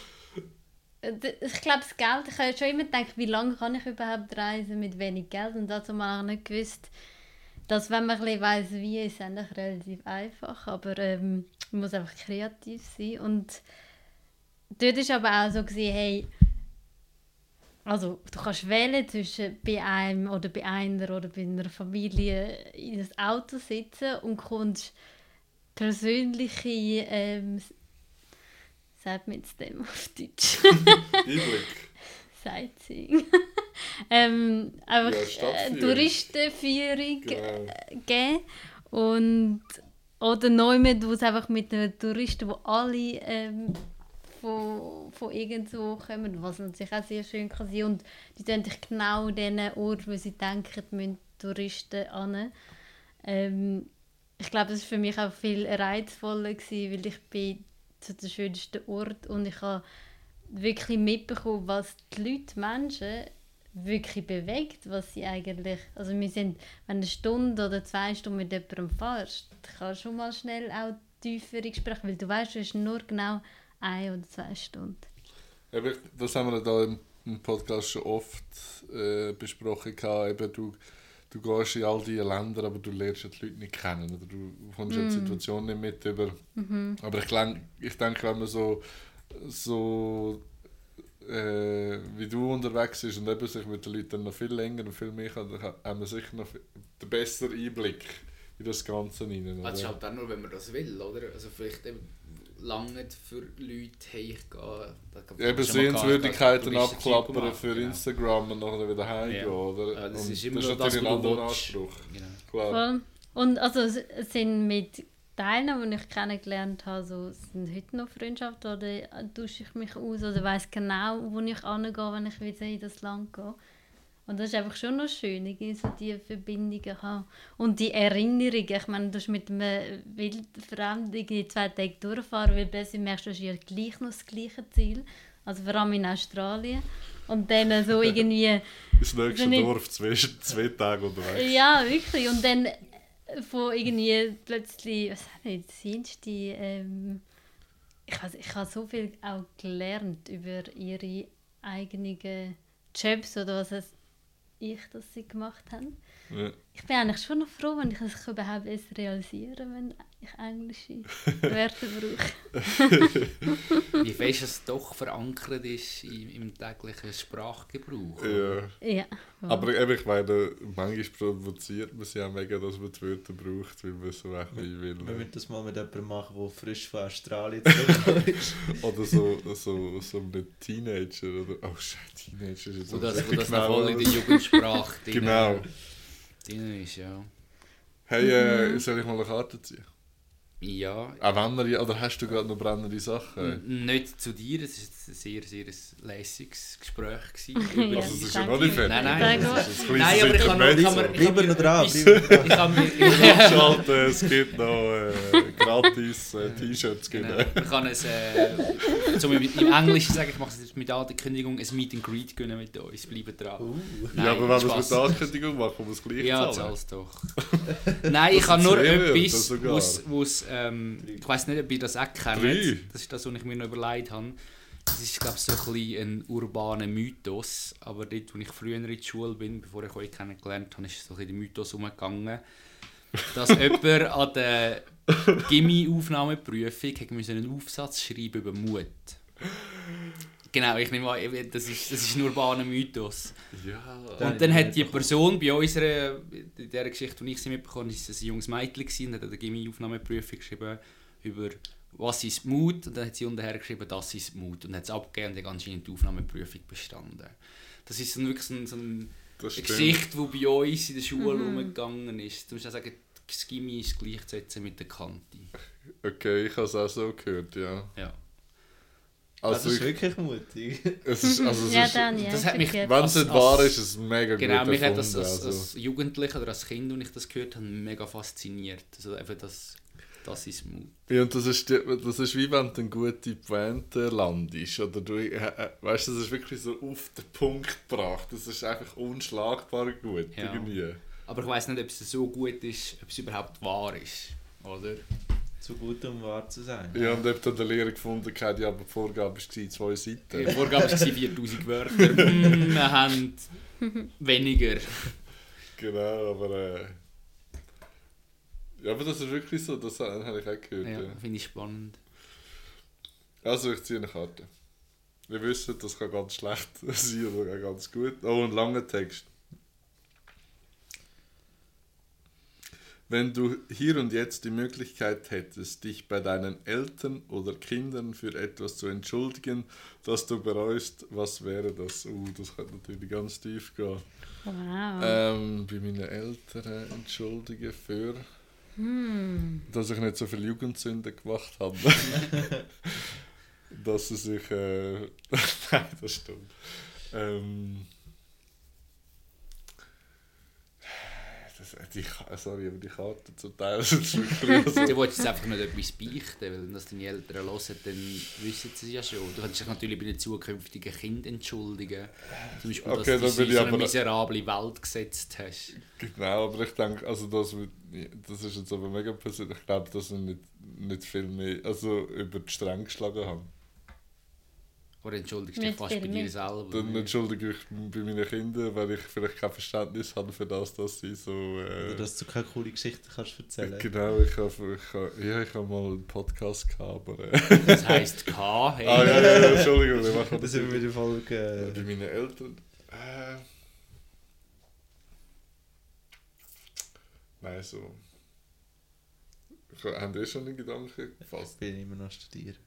[SPEAKER 5] Ich glaube, das Geld, ich habe schon immer gedacht, wie lange kann ich überhaupt reisen mit wenig Geld? Und dazu mal auch nicht gewusst, dass wenn man ein bisschen weiss, wie, ist es eigentlich relativ einfach, aber ähm, man muss einfach kreativ sein. Und dort ist aber auch so gewesen, hey, also du kannst wählen zwischen bei einem oder bei einer oder bei einer Familie in das Auto sitzen und kommst persönliche, ähm, sagt man jetzt dem auf Deutsch,
[SPEAKER 2] Einblick.
[SPEAKER 5] Sightseeing, ähm, einfach
[SPEAKER 2] Ja,
[SPEAKER 5] äh. Touristenführung
[SPEAKER 2] Genau.
[SPEAKER 5] geben und oder neu wo es einfach mit den Touristen, wo alle ähm, von, von irgendwo kommen, was natürlich auch sehr schön kann sein und die tun dich genau an den Ort, wo sie denken, müssen Touristen an. Ähm, ich glaube, das war für mich auch viel reizvoller, gewesen, weil ich bin zu den schönsten Ort und ich habe wirklich mitbekommen, was die Leute, die Menschen wirklich bewegt, was sie eigentlich, also wir sind, wenn du eine Stunde oder zwei Stunden mit jemandem fährst, kannst du schon mal schnell auch tiefere Gespräche, weil du weißt, du hast nur genau eine oder zwei Stunden.
[SPEAKER 2] Eben, das haben wir da im Podcast schon oft äh, besprochen. Gehabt. Eben, du, du gehst in all diese Länder, aber du lernst ja die Leute nicht kennen. Oder du kommst ja die Situation nicht mit über. Aber ich, ich denke, wenn man so, so äh, wie du unterwegs bist und eben sich mit den Leuten noch viel länger und viel mehr kann, dann haben wir sicher noch den besseren Einblick in das Ganze rein.
[SPEAKER 3] Ist
[SPEAKER 2] oder?
[SPEAKER 3] halt auch nur, wenn man das will, oder? Also vielleicht eben lange nicht für Leute, da-
[SPEAKER 2] Eben Sehenswürdigkeiten abklappern für
[SPEAKER 3] genau.
[SPEAKER 2] Instagram und nachher wieder heimgehen,
[SPEAKER 3] Ja.
[SPEAKER 2] oder?
[SPEAKER 3] Ja, das
[SPEAKER 2] Und
[SPEAKER 3] ist immer
[SPEAKER 2] das ist
[SPEAKER 3] das,
[SPEAKER 2] natürlich ein anderer. Anspruch.
[SPEAKER 3] Genau.
[SPEAKER 2] Klar.
[SPEAKER 5] Voll. Und also sind mit Teilen, die ich kennengelernt habe, so, sind heute noch Freundschaften oder tausche ich mich aus oder weiß genau, wo ich hingehe, wenn ich wieder in das Land gehe. Und das ist einfach schon noch schön, irgendwie so diese Verbindungen haben. Und die Erinnerungen, ich meine, du hast mit einem Wildfremden zwei Tage durchfahren, weil plötzlich merkst du, du hast ja gleich noch das gleiche Ziel. Also vor allem in Australien. Und dann so irgendwie...
[SPEAKER 2] Das nächste
[SPEAKER 5] ich-
[SPEAKER 2] Dorf, zwei, zwei Tage unterwegs.
[SPEAKER 5] Ja, wirklich. Und dann von irgendwie plötzlich, was habe ich sind die, ähm, ich, weiß, ich habe so viel auch gelernt über ihre eigenen Jobs oder was es ich, dass sie gemacht haben.
[SPEAKER 2] Ja.
[SPEAKER 5] Ich bin eigentlich schon noch froh, wenn ich es überhaupt erst realisieren wenn ich englische Wörter brauche.
[SPEAKER 3] Wie fest es doch verankert ist im, im täglichen Sprachgebrauch.
[SPEAKER 2] Ja.
[SPEAKER 5] Ja.
[SPEAKER 2] Aber eben, ich meine, manchmal provoziert man sich auch mega, dass man die Wörter braucht, weil man so ein bisschen will.
[SPEAKER 1] Wir müssen das mal mit jemandem machen, der frisch von Australien zurückgekommen ist.
[SPEAKER 2] Oder so, so, so ein Teenager. Oder, oh, scheiße, Teenager ist jetzt
[SPEAKER 3] Wo das,
[SPEAKER 2] auch
[SPEAKER 3] wo das noch
[SPEAKER 2] genau
[SPEAKER 3] voll in der Jugendsprache
[SPEAKER 2] Genau.
[SPEAKER 3] drin ist, ja.
[SPEAKER 2] Hey, äh, soll ich mal eine Karte ziehen?
[SPEAKER 3] Ja,
[SPEAKER 2] Auch wenn wir, oder hast du gerade noch brennende Sachen?
[SPEAKER 3] n- nicht zu dir, es war ein sehr, sehr lässiges Gespräch.
[SPEAKER 5] Ja,
[SPEAKER 3] gewesen.
[SPEAKER 2] Also, das ist ja noch nicht fertig.
[SPEAKER 3] Nein, nein.
[SPEAKER 2] Das ist ein
[SPEAKER 3] Nein, aber ich kann kann kann
[SPEAKER 1] Bleiben noch dran,
[SPEAKER 3] Ich kann mir...
[SPEAKER 2] Abschalten, es gibt noch äh, gratis äh, T-Shirts.
[SPEAKER 3] Genau.
[SPEAKER 2] Genau.
[SPEAKER 3] Ich kann es, äh, zum im Englischen sagen, ich mache es jetzt mit Ankündigung, ein Meet and Greet gönnen mit uns, bleiben dran.
[SPEAKER 1] Uh.
[SPEAKER 3] Nein,
[SPEAKER 2] ja, aber wenn wir es mit Ankündigung machen, muss es gleich
[SPEAKER 3] Ja,
[SPEAKER 2] zahlen.
[SPEAKER 3] zahl's doch. Nein, ich habe nur etwas,
[SPEAKER 2] sogar.
[SPEAKER 3] Ähm, ich weiß nicht, ob ihr das auch kennt.
[SPEAKER 2] Drei.
[SPEAKER 3] Das ist das, was ich mir noch überlegt habe. Das ist, glaube ich, so ein, bisschen ein urbaner Mythos. Aber dort, wo ich früher in die Schule bin, bevor ich euch kennengelernt habe, ist so ein bisschen der Mythos umgegangen, dass jemand an der Gimmi-Aufnahmeprüfung einen Aufsatz schreiben über Mut. Genau, ich nehme an, das ist, das ist ein urbaner Mythos.
[SPEAKER 2] Ja.
[SPEAKER 1] Ja,
[SPEAKER 3] Und dann hat die. Person bei unserer, in dieser Geschichte, die ich sie mitbekommen habe, ist es ein junges Mädchen gewesen, und hat eine Gimmi-Aufnahmeprüfung geschrieben über was ist Mut und dann hat sie unterher geschrieben, das ist Mut und hat es abgegeben und hat anscheinend die Aufnahmeprüfung bestanden. Das ist so ein- wirklich so, ein, so ein,
[SPEAKER 2] Das
[SPEAKER 3] eine. Geschichte, die bei uns in der Schule umgegangen ist. Du musst auch sagen, das Gimmi ist gleichzusetzen mit der Kante.
[SPEAKER 2] Okay, ich habe es auch so gehört, ja.
[SPEAKER 3] Ja.
[SPEAKER 1] Das
[SPEAKER 2] Also,
[SPEAKER 1] ist
[SPEAKER 2] ich,
[SPEAKER 1] wirklich mutig.
[SPEAKER 2] es ist, also es
[SPEAKER 5] Ja,
[SPEAKER 2] ist,
[SPEAKER 5] dann, ja.
[SPEAKER 3] das hat mich-
[SPEAKER 2] wenn es nicht wahr ist, ist es mega
[SPEAKER 3] Genau,
[SPEAKER 2] gut
[SPEAKER 3] mich hat das als,
[SPEAKER 2] also.
[SPEAKER 3] als Jugendlicher oder als Kind, als ich das gehört habe, mega fasziniert. Also einfach das, das ist Mut.
[SPEAKER 2] Ja, und das ist, das ist wie wenn du eine gute Pointe landest. Oder du, äh, äh, weißt du, das ist wirklich so auf den Punkt gebracht. Das ist einfach unschlagbar gut.
[SPEAKER 3] Ja.
[SPEAKER 2] Irgendwie.
[SPEAKER 3] Aber ich weiß nicht, ob es so gut ist, ob es überhaupt wahr ist. Oder?
[SPEAKER 1] Zu gut, um wahr zu sein.
[SPEAKER 2] Ja, und ob dann der Lehrer gefunden hat, ja, aber die Vorgabe war zwei Seiten.
[SPEAKER 3] Die Vorgabe war 4000 Wörter. Mm, wir haben weniger.
[SPEAKER 2] Genau, aber. Äh, ja, aber das ist wirklich so, das habe ich auch gehört.
[SPEAKER 3] Ja,
[SPEAKER 2] Ja.
[SPEAKER 3] finde ich spannend.
[SPEAKER 2] Also, ich ziehe eine Karte. Wir wissen, das kann ganz schlecht sein oder auch ganz gut. Oh, ein langer Text. Wenn du hier und jetzt die Möglichkeit hättest, dich bei deinen Eltern oder Kindern für etwas zu entschuldigen, das du bereust, was wäre das? Uh, das könnte natürlich ganz tief gehen.
[SPEAKER 5] Wow.
[SPEAKER 2] Ähm, bei meinen Eltern entschuldigen für,
[SPEAKER 5] Hm.
[SPEAKER 2] dass ich nicht so viel Jugendsünden gemacht habe. dass sie sich. Äh, Nein, das stimmt. Ähm, das, die, sorry, aber die Karten zum Teil sind wirklich
[SPEAKER 3] Du wolltest jetzt einfach nicht etwas beichten, weil wenn das deine Eltern hören, dann wissen sie es ja schon. Du könntest dich natürlich bei den zukünftigen Kindern entschuldigen. Zum Beispiel,
[SPEAKER 2] Okay,
[SPEAKER 3] dass du
[SPEAKER 2] bin
[SPEAKER 3] sie
[SPEAKER 2] ich
[SPEAKER 3] in so eine miserable Welt gesetzt hast.
[SPEAKER 2] Genau, aber ich denke, also das, das ist jetzt aber mega persönlich. Ich glaube, dass ich nicht, nicht viel mehr also über die Stränge geschlagen habe.
[SPEAKER 3] Oder entschuldigst dich fast bei dir selber.
[SPEAKER 2] Dann entschuldige ich mich bei meinen Kindern, weil ich vielleicht kein Verständnis habe für das, dass sie so. Äh,
[SPEAKER 1] Oder dass du keine coole Geschichte kannst erzählen
[SPEAKER 2] Genau, ich habe ich hab, ja, ich hab mal einen Podcast gehabt, aber. Äh,
[SPEAKER 3] Das heisst K, hey.
[SPEAKER 2] ah, ja, ja, Entschuldigung, wir machen
[SPEAKER 1] Das
[SPEAKER 2] das
[SPEAKER 1] sind wir wieder Folge.
[SPEAKER 2] Äh, Bei meinen Eltern. Äh, nein, so. Haben die schon einen Gedanken gefasst?
[SPEAKER 1] bin immer noch studieren.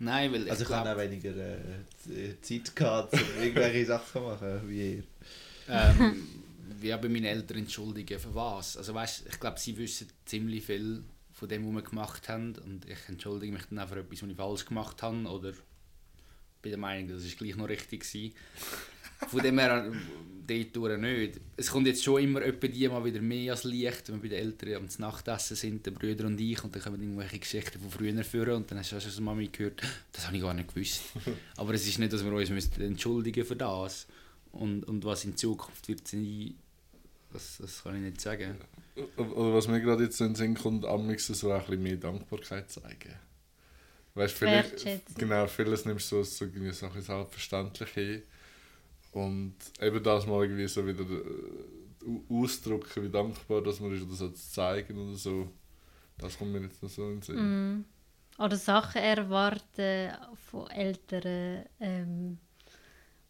[SPEAKER 3] Nein, weil ich,
[SPEAKER 1] Also ich
[SPEAKER 3] glaub,
[SPEAKER 1] habe auch weniger äh, Zeit gehabt, um irgendwelche Sachen zu machen, wie ihr.
[SPEAKER 3] ähm, ja, bei meinen Eltern entschuldigen, für was? Also weißt, ich glaube, sie wissen ziemlich viel von dem, was wir gemacht haben und ich entschuldige mich dann auch für etwas, was ich falsch gemacht habe oder bin der Meinung, das ist gleich noch richtig gewesen. Von dem her, äh, dort durch nicht. Es kommt jetzt schon immer etwa die mal wieder mehr als Licht, wenn wir bei den Eltern am Nachtessen sind, die Brüder und ich, und dann kommen irgendwelche Geschichten von früher führen und dann hast du auch schon so Mami gehört, das habe ich gar nicht gewusst. Aber es ist nicht, dass wir uns müssten entschuldigen für das. Und, und was in Zukunft wird sein, das, das kann ich nicht sagen.
[SPEAKER 2] Oder was mir gerade jetzt in den Sinn kommt, amix so ein bisschen mehr Dankbarkeit zeigen. Weißt, vielleicht, genau, vieles nimmst du so, so, irgendwie so ein bisschen selbstverständlich hin. Und eben das mal irgendwie so wieder äh, au- ausdrücken, wie dankbar dass man ist oder so zu zeigen oder so. Das kommt mir jetzt noch so in den Sinn.
[SPEAKER 5] Mm. Oder Sachen erwarten von Eltern, ähm,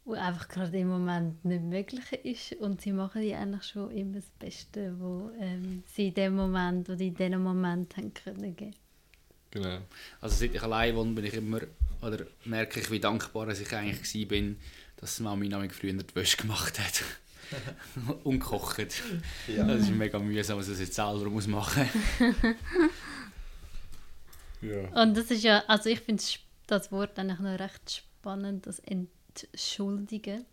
[SPEAKER 5] wo einfach gerade im Moment nicht möglich ist. Und sie machen ja eigentlich schon immer das Beste, was ähm, sie in dem Moment oder in diesem Moment haben können geben.
[SPEAKER 2] Genau.
[SPEAKER 3] Also seit ich allein wohne, bin ich immer, oder merke ich, wie dankbar dass ich eigentlich war, bin, dass Mami nämlich früher die Wäsche gemacht hat. und gekocht.
[SPEAKER 1] Ja.
[SPEAKER 3] Das ist mega mühsam, dass ich das jetzt selber muss machen
[SPEAKER 2] Ja.
[SPEAKER 5] Und das ist ja, also ich finde das Wort eigentlich noch recht spannend, das Entschuldigen.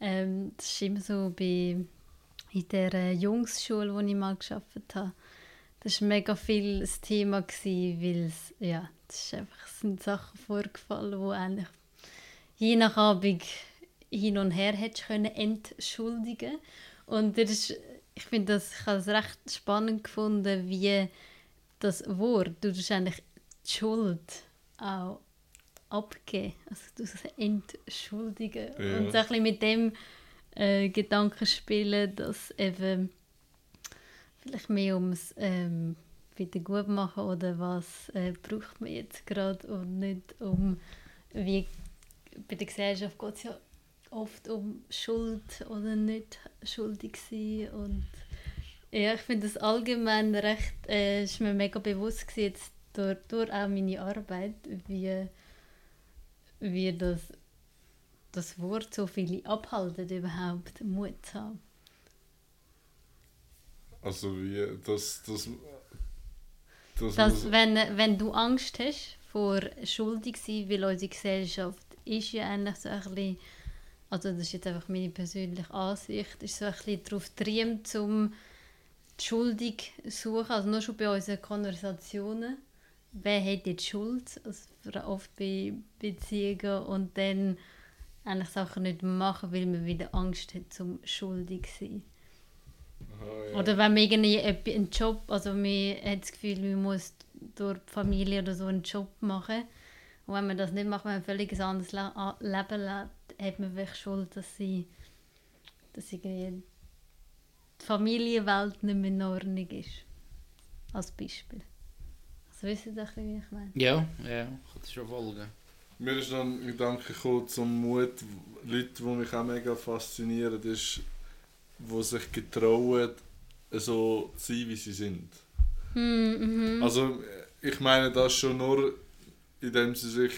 [SPEAKER 5] Ähm, das ist immer so bei in der Jungsschule, wo ich mal gearbeitet habe. Das war mega viel das Thema, gewesen, weil es, ja, das ist einfach, es sind Sachen vorgefallen, wo eigentlich je nach Abend hin und her hättest können entschuldigen. Und das ist, ich finde das, ich habe es recht spannend gefunden, wie das Wort, du tust eigentlich die Schuld auch abgeben, also du entschuldigen.
[SPEAKER 2] Ja.
[SPEAKER 5] und so ein bisschen mit dem äh, Gedanken spielen, dass eben vielleicht mehr ums ähm, wieder gut machen oder was äh, braucht man jetzt gerade und nicht um wie bei der Gesellschaft geht es ja oft um Schuld oder nicht schuldig sein und ja, ich finde das allgemein recht, äh, ist mir mega bewusst gewesen, jetzt durch, durch auch meine Arbeit, wie, wie das, das Wort so viele abhaltet, überhaupt Mut zu haben.
[SPEAKER 2] Also wie das das das, muss-
[SPEAKER 5] wenn, wenn du Angst hast vor schuldig sein, weil unsere Gesellschaft ist ja eigentlich so ein bisschen, also das ist jetzt einfach meine persönliche Ansicht, ist so ein bisschen darauf getrimmt, um die Schuldig zu suchen, also nur schon bei unseren Konversationen, wer hat jetzt Schuld, also oft bei Beziehungen und dann eigentlich Sachen nicht machen, weil man wieder Angst hat, zum schuldig zu sein.
[SPEAKER 2] Aha, ja.
[SPEAKER 5] Oder wenn man irgendwie einen Job, also man hat das Gefühl, man muss durch die Familie oder so einen Job machen. Und wenn man das nicht macht, wenn man ein völlig anderes Le a- Leben lebt, hat man wirklich Schuld, dass sie dass irgendwie die Familienwelt nicht mehr in Ordnung ist. Als Beispiel. Also wisst ihr, bisschen, wie ich meine?
[SPEAKER 3] Ja, ja, ich kann das schon folgen.
[SPEAKER 2] Mir ist dann ein Gedanke gekommen zum Mut. Leute, die mich auch mega faszinieren, ist, die sich getrauen, so zu sein, wie sie sind.
[SPEAKER 5] Hm, mhm.
[SPEAKER 2] Also, ich meine das schon nur, indem sie sich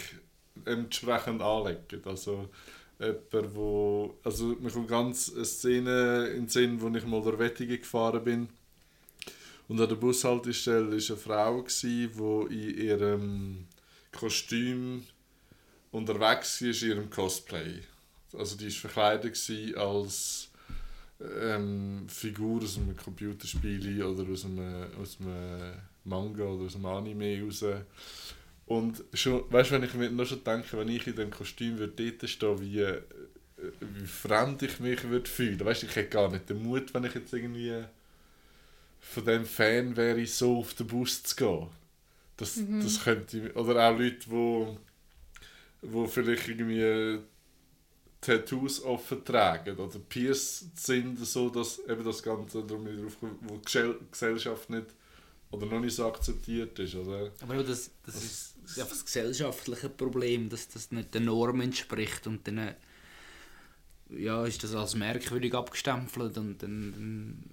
[SPEAKER 2] entsprechend anlegen. Also, jemand, wo. Also, mir kommt ganz eine Szene in den Sinn, wo ich mal durch Wettige gefahren bin. Und an der Bushaltestelle war eine Frau, die in ihrem Kostüm unterwegs war, in ihrem Cosplay. Also, die war verkleidet als ähm, Figur aus einem Computerspiel oder aus einem, aus einem Manga oder aus einem Anime raus. Und schon, weißt du, wenn ich mir nur schon denke, wenn ich in dem Kostüm würde dort stehen, wie, äh, wie fremd ich mich würde fühlen. Weißt du, ich hätte gar nicht den Mut, wenn ich jetzt irgendwie von dem Fan wäre, so auf den Bus zu gehen. Das, das könnte oder auch Leute, wo, wo vielleicht irgendwie Tattoos offen tragen oder pierced sind, so dass eben das Ganze, darum drauf wo die Gesell- Gesellschaft nicht oder noch nicht so akzeptiert ist, oder?
[SPEAKER 3] Aber das, das das ist einfach das gesellschaftliche Problem, dass das nicht der Norm entspricht und dann äh, ja, ist das als merkwürdig abgestempelt und dann, dann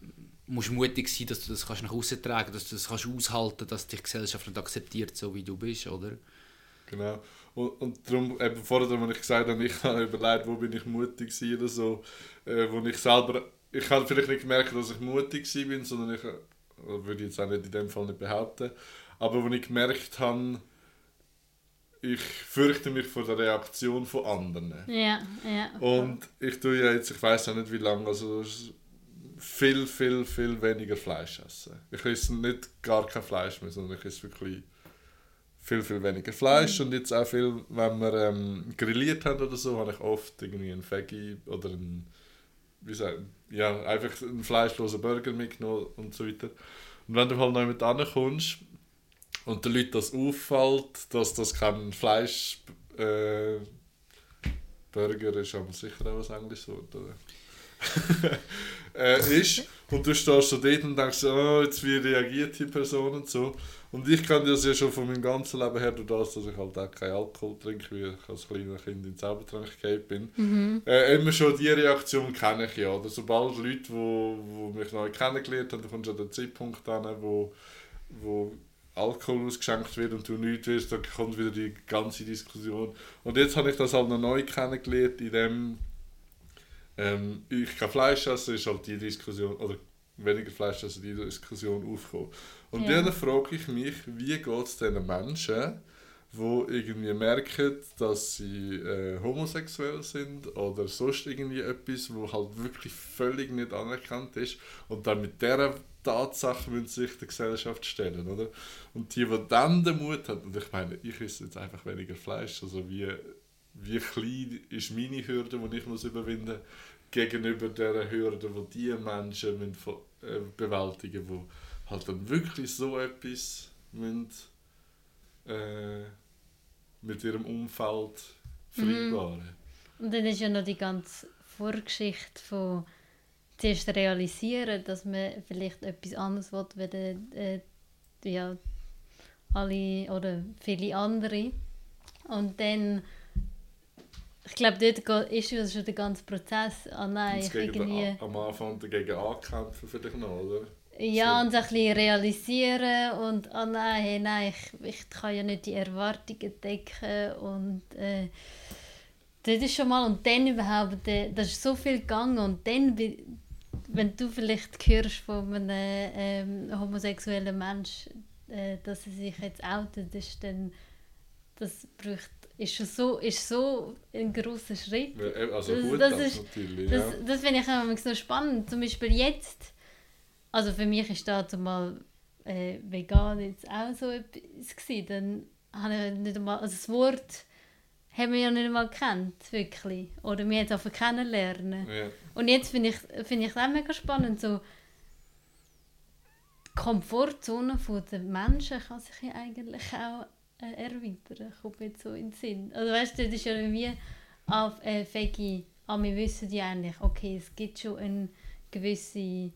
[SPEAKER 3] musst du mutig sein, dass du das kannst nach außen tragen dass du das kannst aushalten dass dich die Gesellschaft nicht akzeptiert, so wie du bist, oder?
[SPEAKER 2] Genau. Und, und darum, eben vorher, als ich gesagt habe, ich habe überlegt, wo bin ich mutig gewesen oder so, äh, wo ich selber, ich habe vielleicht nicht gemerkt, dass ich mutig bin, sondern ich, äh, würde ich jetzt auch nicht in dem Fall nicht behaupten, aber wo ich gemerkt habe, ich fürchte mich vor der Reaktion von anderen.
[SPEAKER 5] Ja, ja.
[SPEAKER 2] Und ich tue ja jetzt, ich weiß auch nicht wie lange, also viel, viel, viel weniger Fleisch essen. Ich esse nicht gar kein Fleisch mehr, sondern ich esse wirklich viel, viel weniger Fleisch. Und jetzt auch viel, wenn wir ähm, grilliert haben oder so, habe ich oft irgendwie einen Veggie oder einen, wie sagen, ja, einfach einen fleischlosen Burger mitgenommen und so weiter. Und wenn du halt noch mit ankommst und den Leuten das auffällt, dass das kein Fleisch äh, ist aber sicher auch was Englisches Wort, oder? äh, ist. Und du stehst so dort und denkst, oh, jetzt wie reagiert die Person und so. Und ich kann das ja schon von meinem ganzen Leben her, durch das, dass ich halt auch keinen Alkohol trinke, wie ich als kleines Kind in Zaubertrank gefallen bin. Äh, immer schon die Reaktion kenne ich ja. Oder sobald Leute, die wo, wo mich neu kennengelernt haben, dann kommt schon der Zeitpunkt an, wo, wo Alkohol ausgeschenkt wird und du nichts willst, dann kommt wieder die ganze Diskussion. Und jetzt habe ich das halt noch neu kennengelernt, in dem ähm, ich kein Fleisch esse, ist halt die Diskussion, oder weniger Fleisch essen, die Diskussion aufgekommen. Und
[SPEAKER 5] Ja.
[SPEAKER 2] dann frage ich mich, wie geht es diesen Menschen, die irgendwie merken, dass sie äh, homosexuell sind oder sonst irgendwie etwas, wo halt wirklich völlig nicht anerkannt ist und dann mit dieser Tatsache müssen sich der Gesellschaft stellen, oder? Und die, die dann den Mut haben, und ich meine, ich esse jetzt einfach weniger Fleisch, also wie, wie klein ist meine Hürde, die ich muss überwinden muss, gegenüber der Hürde, die die Menschen müssen, äh, bewältigen müssen, die halt dann wirklich so etwas müssen, äh, mit ihrem Umfeld vereinbaren.
[SPEAKER 5] Und dann ist ja noch die ganze Vorgeschichte von zuerst realisieren, dass man vielleicht etwas anderes will, wie äh, ja, alle oder viele andere. Und dann, ich glaube, dort ist ja schon der ganze Prozess. Ah nein, ich irgendwie...
[SPEAKER 2] am Anfang dagegen ankämpfen vielleicht noch, oder?
[SPEAKER 5] Ja,
[SPEAKER 2] So.
[SPEAKER 5] und so ein bisschen realisieren und ah nein, hey, nein, ich, ich kann ja nicht die Erwartungen decken und äh, das ist schon mal und dann überhaupt, äh, das ist so viel gegangen und dann, wenn du vielleicht hörst von einem ähm, homosexuellen Mensch, äh, dass er sich jetzt outet, ist dann, das braucht, ist schon so, ist so ein großer Schritt.
[SPEAKER 2] Also
[SPEAKER 5] Das-
[SPEAKER 2] gut,
[SPEAKER 5] das
[SPEAKER 2] das,
[SPEAKER 5] ist-
[SPEAKER 2] natürlich.
[SPEAKER 5] Das,
[SPEAKER 2] ja.
[SPEAKER 5] das finde ich auch immer so spannend. Zum Beispiel jetzt, also für mich ist da zumal äh, vegan jetzt auch so etwas gewesen. Dann habe ich nicht einmal, also das Wort haben wir ja nicht einmal gekannt, wirklich. Oder wir haben es kennenlernen.
[SPEAKER 2] Ja.
[SPEAKER 5] Und jetzt finde ich es find ich auch mega spannend, so die Komfortzone der Menschen kann sich ja eigentlich auch äh, erweitern, kommt mir jetzt so in den Sinn. Also weißt du, das ist ja wie auf äh, Fegi, ah, wir wissen ja eigentlich, okay, es gibt schon einen gewissen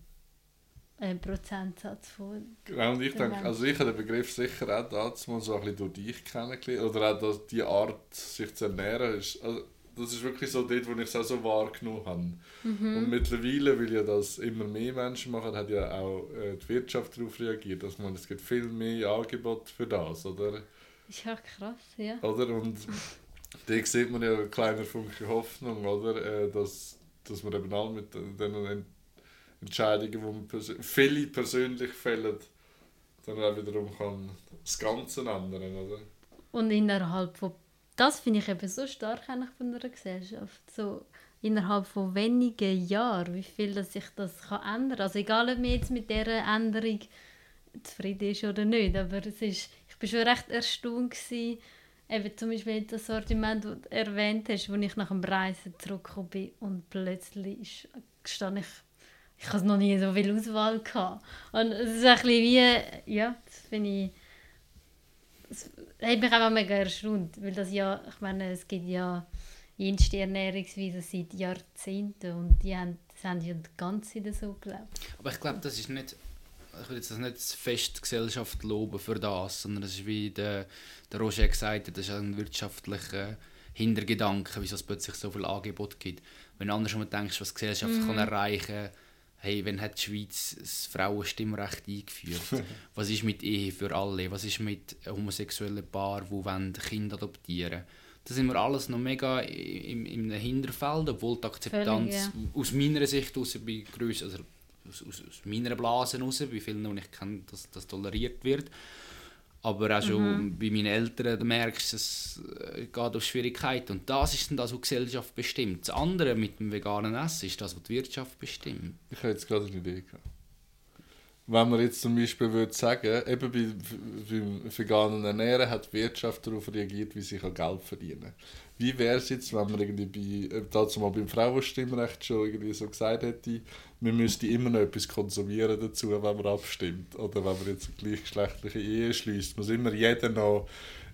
[SPEAKER 5] äh, Prozentsatz von...
[SPEAKER 2] Genau, und ich denke, also ich habe den Begriff sicher auch dazu mal so ein bisschen durch dich kennengelernt. Oder auch dass die Art, sich zu ernähren, ist, also das ist wirklich so dort, wo ich es auch so wahrgenommen habe. Und mittlerweile, weil ja das immer mehr Menschen machen, hat ja auch äh, die Wirtschaft darauf reagiert. Dass man, es gibt viel mehr Angebot für das, oder?
[SPEAKER 5] Ist ja krass, ja.
[SPEAKER 2] oder? Und da sieht man ja eine kleine Funke Hoffnung, oder? Äh, dass, dass man eben auch mit den den Entscheidungen, die man persö viele persönlich fällt, dann auch wiederum kann das Ganze ändern, oder?
[SPEAKER 5] Und innerhalb von... Das finde ich eben so stark eigentlich von einer Gesellschaft. So innerhalb von wenigen Jahren, wie viel dass sich das kann ändern kann. Also egal, ob man jetzt mit dieser Änderung zufrieden ist oder nicht, aber es ist, ich war schon recht erstaunt gewesen, eben zum Beispiel das Sortiment, das du erwähnt hast, als ich nach dem Reisen zurückgekommen bin und plötzlich stand ich, ich hatte noch nie so viel Auswahl gehabt. Und es ist ein bisschen wie, ja, das finde ich, es hat mich einfach mega erstaunt, weil das ja, ich meine, es gibt ja jenste Ernährungsweisen seit Jahrzehnten und die haben, das haben ja die ganze Zeit so gelebt.
[SPEAKER 3] Aber ich glaube, das ist nicht. Ich will jetzt das nicht fest die Gesellschaft loben für das, sondern es ist wie der, der Roger gesagt hat, das ist ein wirtschaftlicher Hintergedanke, wieso es plötzlich so viel Angebot gibt. Wenn du andersrum denkst, was die Gesellschaft kann erreichen kann, hey, wenn hat die Schweiz das Frauenstimmrecht eingeführt? was ist mit Ehe für alle? Was ist mit homosexuellen Paaren, die wollen Kinder adoptieren Da sind wir alles noch mega im, im Hinterfeld, obwohl die Akzeptanz
[SPEAKER 5] Völlig,
[SPEAKER 3] aus meiner Sicht aus bei gröss, also aus, aus, aus meiner Blase raus, bei vielen, die ich kenne, dass das toleriert wird. Aber auch schon bei meinen Eltern da merkst du, es äh, geht auf Schwierigkeiten. Und das ist dann das, was die Gesellschaft bestimmt. Das andere mit dem veganen Essen ist das, was die Wirtschaft bestimmt.
[SPEAKER 2] Ich habe jetzt gerade eine Idee gehabt. Wenn man jetzt zum Beispiel würde sagen, eben bei, beim veganen Ernähren hat die Wirtschaft darauf reagiert, wie sie Geld verdienen kann. Wie wäre es jetzt, wenn man irgendwie bei, äh, dazu mal beim Frauenstimmrecht schon irgendwie so gesagt hätte, man müsste immer noch etwas konsumieren dazu, wenn man abstimmt. Oder wenn man jetzt eine gleichgeschlechtliche Ehe schließt, muss immer jeder noch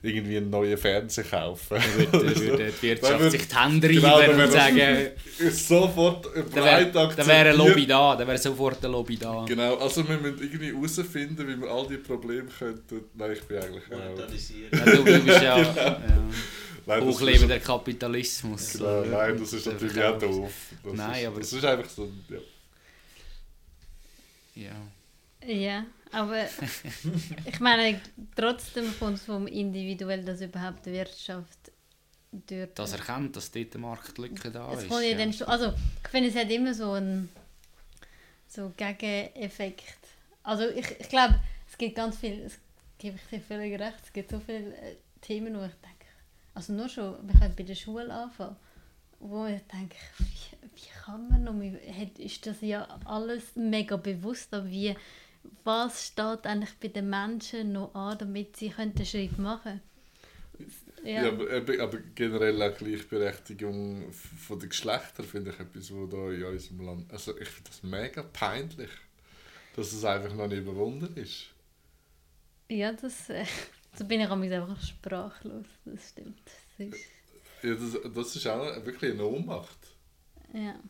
[SPEAKER 2] irgendwie einen neuen Fernseher kaufen.
[SPEAKER 3] Würde, würde die Wirtschaft
[SPEAKER 2] würde-
[SPEAKER 3] sich die Hände
[SPEAKER 2] Genau,
[SPEAKER 3] reiben
[SPEAKER 2] dann
[SPEAKER 3] und
[SPEAKER 2] wäre
[SPEAKER 3] sagen,
[SPEAKER 2] Ist sofort
[SPEAKER 3] da
[SPEAKER 2] breit
[SPEAKER 3] wäre da wär ein
[SPEAKER 2] akzeptiert.
[SPEAKER 3] Lobby da, da wäre sofort ein Lobby da.
[SPEAKER 2] Genau, also wir müssen irgendwie herausfinden, wie wir all die Probleme könnten. Nein, ich bin eigentlich auch...
[SPEAKER 1] Monetarisieren.
[SPEAKER 3] Ja, du, bist ja, ja
[SPEAKER 2] Nein, das ist-
[SPEAKER 3] hochlebender Kapitalismus.
[SPEAKER 2] Genau, nein, das ist
[SPEAKER 3] Der
[SPEAKER 2] natürlich auch doof. Das
[SPEAKER 3] Nein,
[SPEAKER 2] ist,
[SPEAKER 3] aber-
[SPEAKER 2] Das ist einfach so... Ja.
[SPEAKER 3] Ja.
[SPEAKER 5] Ja, aber ich meine, trotzdem kommt es vom Individuell, dass überhaupt die Wirtschaft durch.
[SPEAKER 3] Das erkennt, dass dort eine Marktlücke da
[SPEAKER 5] es
[SPEAKER 3] ist.
[SPEAKER 5] kommt ja dann schon, also ich finde, es hat immer so einen so Gegeneffekt. Also ich, ich glaube, es gibt ganz viel, es gebe ich dir völlig recht, es gibt so viele äh, Themen, wo ich denke, also nur schon, wir können bei der Schule anfangen, wo ich denke, wie, wie kann man noch, ist das ja alles mega bewusst, aber wie, was steht eigentlich bei den Menschen noch an, damit sie können den Schritt machen
[SPEAKER 2] Ja, aber, eben- aber generell auch Gleichberechtigung von den Geschlechtern finde ich etwas, wo da in unserem Land... Also ich finde das mega peinlich, dass es einfach noch nicht überwunden ist.
[SPEAKER 5] Ja, das, äh, da bin ich am einfach sprachlos. Das stimmt. Das ist,
[SPEAKER 2] Ja, das, das ist auch wirklich eine Ohnmacht.
[SPEAKER 5] ja,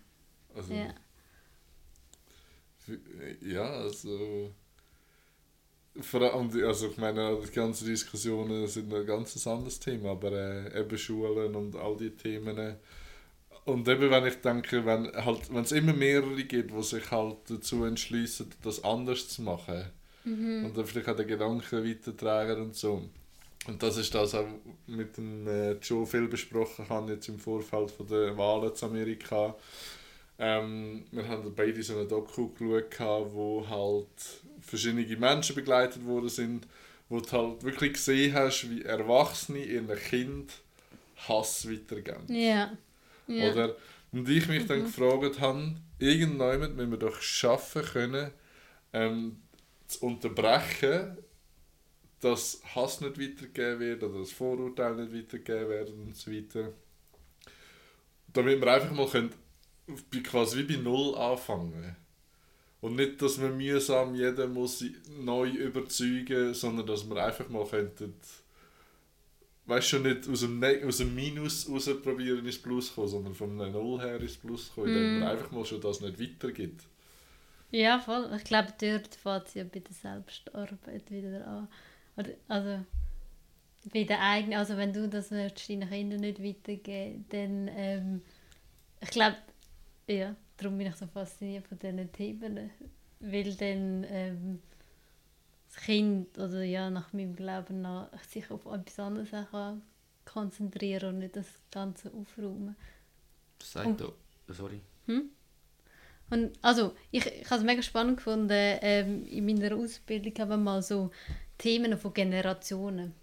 [SPEAKER 2] Also,
[SPEAKER 5] ja.
[SPEAKER 2] Ja, also. Vor allem, also ich meine, die ganzen Diskussionen sind ein ganz anderes Thema, aber äh, eben Schulen und all die Themen. Und eben, wenn ich denke, wenn halt, es immer mehrere gibt, die sich halt dazu entschließen, das anders zu machen und dann vielleicht auch den Gedanken weitertragen und so. Und das ist das auch mit dem äh, Joe viel besprochen haben jetzt im Vorfeld von der Wahlen zu Amerika. Ähm, wir haben beide so eine Doku geschaut, wo halt verschiedene Menschen begleitet worden sind, wo du halt wirklich gesehen hast, wie Erwachsene ihren Kind Hass weitergeben.
[SPEAKER 5] Ja. ja.
[SPEAKER 2] Oder? Und ich mich dann gefragt habe, irgendjemand müssen wir doch schaffen können, ähm, zu unterbrechen, dass Hass nicht weitergegeben wird oder dass Vorurteile nicht weitergegeben werden und so weiter. Damit wir einfach mal können, quasi wie bei Null anfangen. Und nicht, dass wir mühsam jeden muss neu überzeugen, sondern dass wir einfach mal könnten, weißt schon nicht aus dem, Ne- aus dem Minus raus probieren ins Plus kommen, sondern von einem Null her ins Plus kommen, indem man einfach mal schon das nicht weitergibt.
[SPEAKER 5] ja, voll. Ich glaube, dort fängt es ja bei der Selbstarbeit wieder an. Oder, also, bei der eigenen, also wenn du das willst, deinen Kindern nicht weitergeben, dann, ähm, ich glaube, ja, darum bin ich so fasziniert von diesen Themen, weil dann ähm, das Kind, oder ja, nach meinem Glauben nach, sich auf etwas anderes kann konzentrieren und nicht das Ganze aufräumen.
[SPEAKER 3] Das sagt doch. Sorry.
[SPEAKER 5] Und also, ich, ich habe es mega spannend gefunden, ähm, in meiner Ausbildung haben wir mal so Themen von Generationen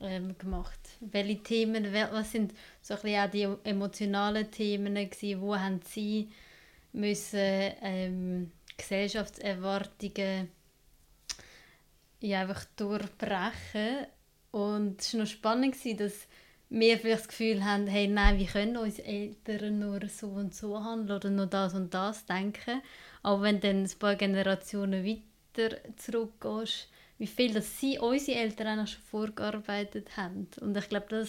[SPEAKER 5] ähm, gemacht. Welche Themen, was sind so auch die emotionalen Themen gewesen, wo haben sie müssen ähm, Gesellschaftserwartungen ja, einfach durchbrechen und es war noch spannend, gewesen, dass wir vielleicht das Gefühl haben, hey, nein, wie können unsere Eltern nur so und so handeln oder nur das und das denken. Aber wenn dann ein paar Generationen weiter zurückgehst, wie viel dass sie, unsere Eltern eigentlich schon vorgearbeitet haben. Und ich glaube, das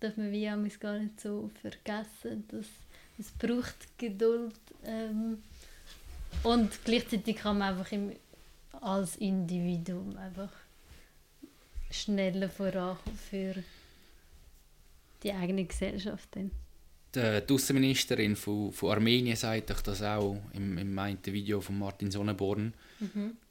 [SPEAKER 5] darf man wie amigs gar nicht so vergessen. Dass es braucht Geduld ähm, und gleichzeitig kann man einfach im, als Individuum einfach schneller vorankommen für die eigene Gesellschaft. Dann.
[SPEAKER 3] Die, die Außenministerin von, von Armenien sagt doch das auch im, im Video von Martin Sonneborn,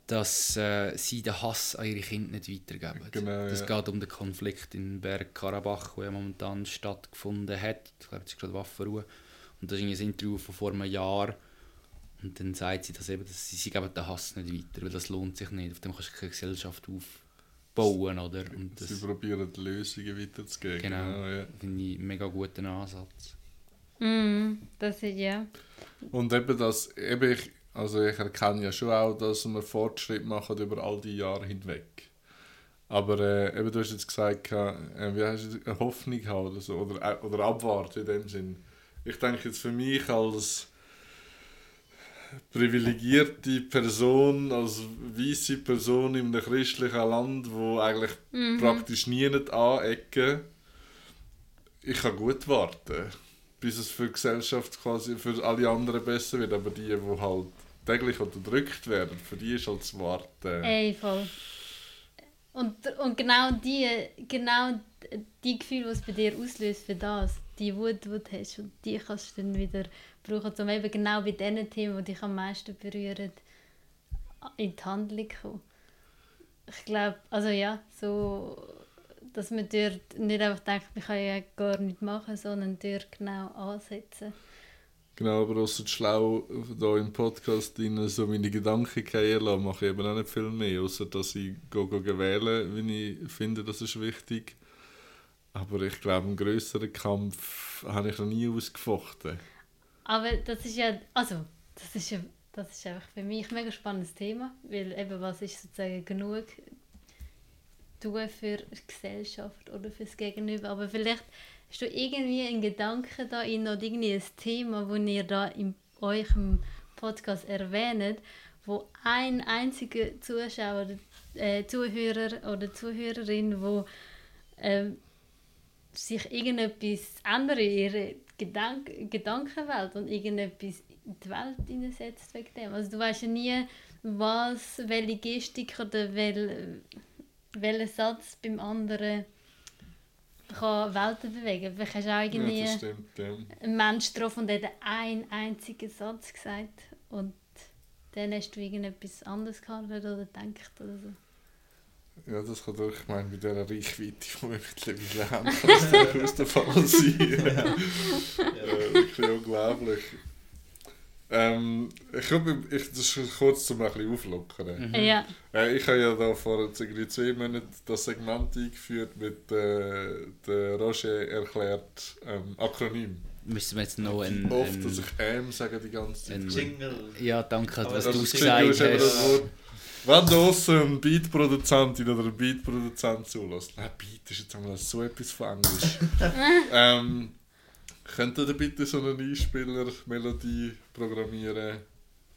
[SPEAKER 3] dass äh, sie den Hass an ihre Kinder nicht weitergeben.
[SPEAKER 2] Genau,
[SPEAKER 3] das
[SPEAKER 2] ja.
[SPEAKER 3] geht um den Konflikt in Bergkarabach, der ja momentan stattgefunden hat. Ich glaube, es ist gerade Waffenruhe. Und das ist irgendwie ein Interview von vor einem Jahr. Und dann sagt sie, dass eben, dass sie, sie geben den Hass nicht weiter, weil das lohnt sich nicht. Auf dem kannst du keine Gesellschaft aufbauen, oder? Und
[SPEAKER 2] Sie
[SPEAKER 3] das
[SPEAKER 2] probieren Lösungen weiterzugeben.
[SPEAKER 3] Genau.
[SPEAKER 2] ja.
[SPEAKER 3] finde ich einen mega guten Ansatz.
[SPEAKER 5] Mm, das ist ja.
[SPEAKER 2] Und eben das, eben ich, also ich erkenne ja schon auch, dass wir Fortschritt machen über all die Jahre hinweg. Aber äh, eben, du hast jetzt gesagt, äh, wie hast du eine Hoffnung haben oder so, oder, äh, oder abwarten in dem Sinn. Ich denke jetzt für mich als privilegierte Person, als weiße Person in einem christlichen Land, wo eigentlich praktisch nie nicht anecken, ich kann gut warten, bis es für die Gesellschaft quasi für alle anderen besser wird, aber die, die halt täglich unterdrückt werden, für die ist halt das Warten.
[SPEAKER 5] Ey, voll. Und, und genau die, genau die Gefühle, die es bei dir auslöst für das, die Wut, die du hast, und die kannst du dann wieder brauchen, um eben genau bei diesen Themen, die dich am meisten berühren, in die Handlung zu kommen. Ich glaube, also ja, so, dass man dort nicht einfach denkt, man kann ja gar nichts machen, sondern dort genau ansetzen.
[SPEAKER 2] Genau, aber außer schlau da im Podcast rein so meine Gedanken gehen lassen, mache ich eben auch nicht viel mehr, außer dass ich go, go, go wählen, wenn ich finde, das ist wichtig. Aber ich glaube, einen grösseren Kampf habe ich noch nie ausgefochten.
[SPEAKER 5] Aber das ist ja, also, das ist ja, das ist einfach für mich ein mega spannendes Thema, weil eben was ist sozusagen genug tun für die Gesellschaft oder fürs Gegenüber, aber vielleicht hast du irgendwie einen Gedanken da in oder irgendwie ein Thema, wo ihr da in eurem Podcast erwähnt, wo ein einziger Zuschauer, äh, Zuhörer oder Zuhörerin, wo ähm, sich irgendetwas ändert in ihrer Gedank Gedankenwelt und irgendetwas in die Welt hineinsetzt wegen dem. Also du weißt ja nie, was, welche Gestik oder wel, welcher Satz beim anderen kann Welten bewegen. Vielleicht hast du auch irgendwie
[SPEAKER 2] Ja, das stimmt, ja.
[SPEAKER 5] einen Menschen getroffen und der hat einen einzigen Satz gesagt und dann hast du irgendetwas anderes gehandelt oder gedacht oder so.
[SPEAKER 2] Ja, das kann doch, ich meine, mit dieser Reichweite, die wir mittlerweile haben, kann das durchaus der Fall sein. äh, wirklich unglaublich. Ähm, ich glaube, ich, das ist kurz zum ein bisschen auflockern.
[SPEAKER 5] Ja,
[SPEAKER 2] Äh, ich habe ja da vor irgendwie zwei Monaten das Segment eingeführt mit äh, der Roger erklärt ähm, Akronym.
[SPEAKER 3] Müssen wir jetzt noch ein...
[SPEAKER 2] Oft, dass
[SPEAKER 3] ein
[SPEAKER 2] ich «ähm» sage die ganze Zeit.
[SPEAKER 3] ein-
[SPEAKER 1] Jingle.
[SPEAKER 3] ja, danke, was du gesagt hast.
[SPEAKER 2] Wort. Wenn draussen ein Beatproduzentin oder ein Beatproduzent zulässt, nein, Beat ist jetzt einmal so etwas von Englisch. ähm, könnt ihr bitte so eine Einspieler-Melodie programmieren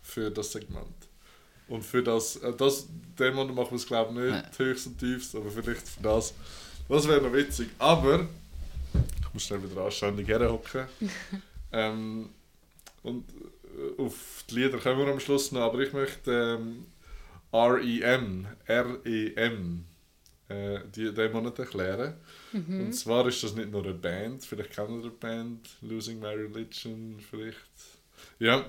[SPEAKER 2] für das Segment? Und für das, äh, das dem machen wir es glaube ich nicht höchst und tiefst, aber vielleicht für das. Das wäre noch witzig. Aber, ich muss schnell wieder anständig herhocken. ähm, und äh, auf die Lieder kommen wir am Schluss noch, aber ich möchte ähm, REM, R-E-M, äh, die, den Monat erklären. Und zwar ist das nicht nur eine Band, vielleicht kennen ihr die Band, Losing My Religion, vielleicht. Ja,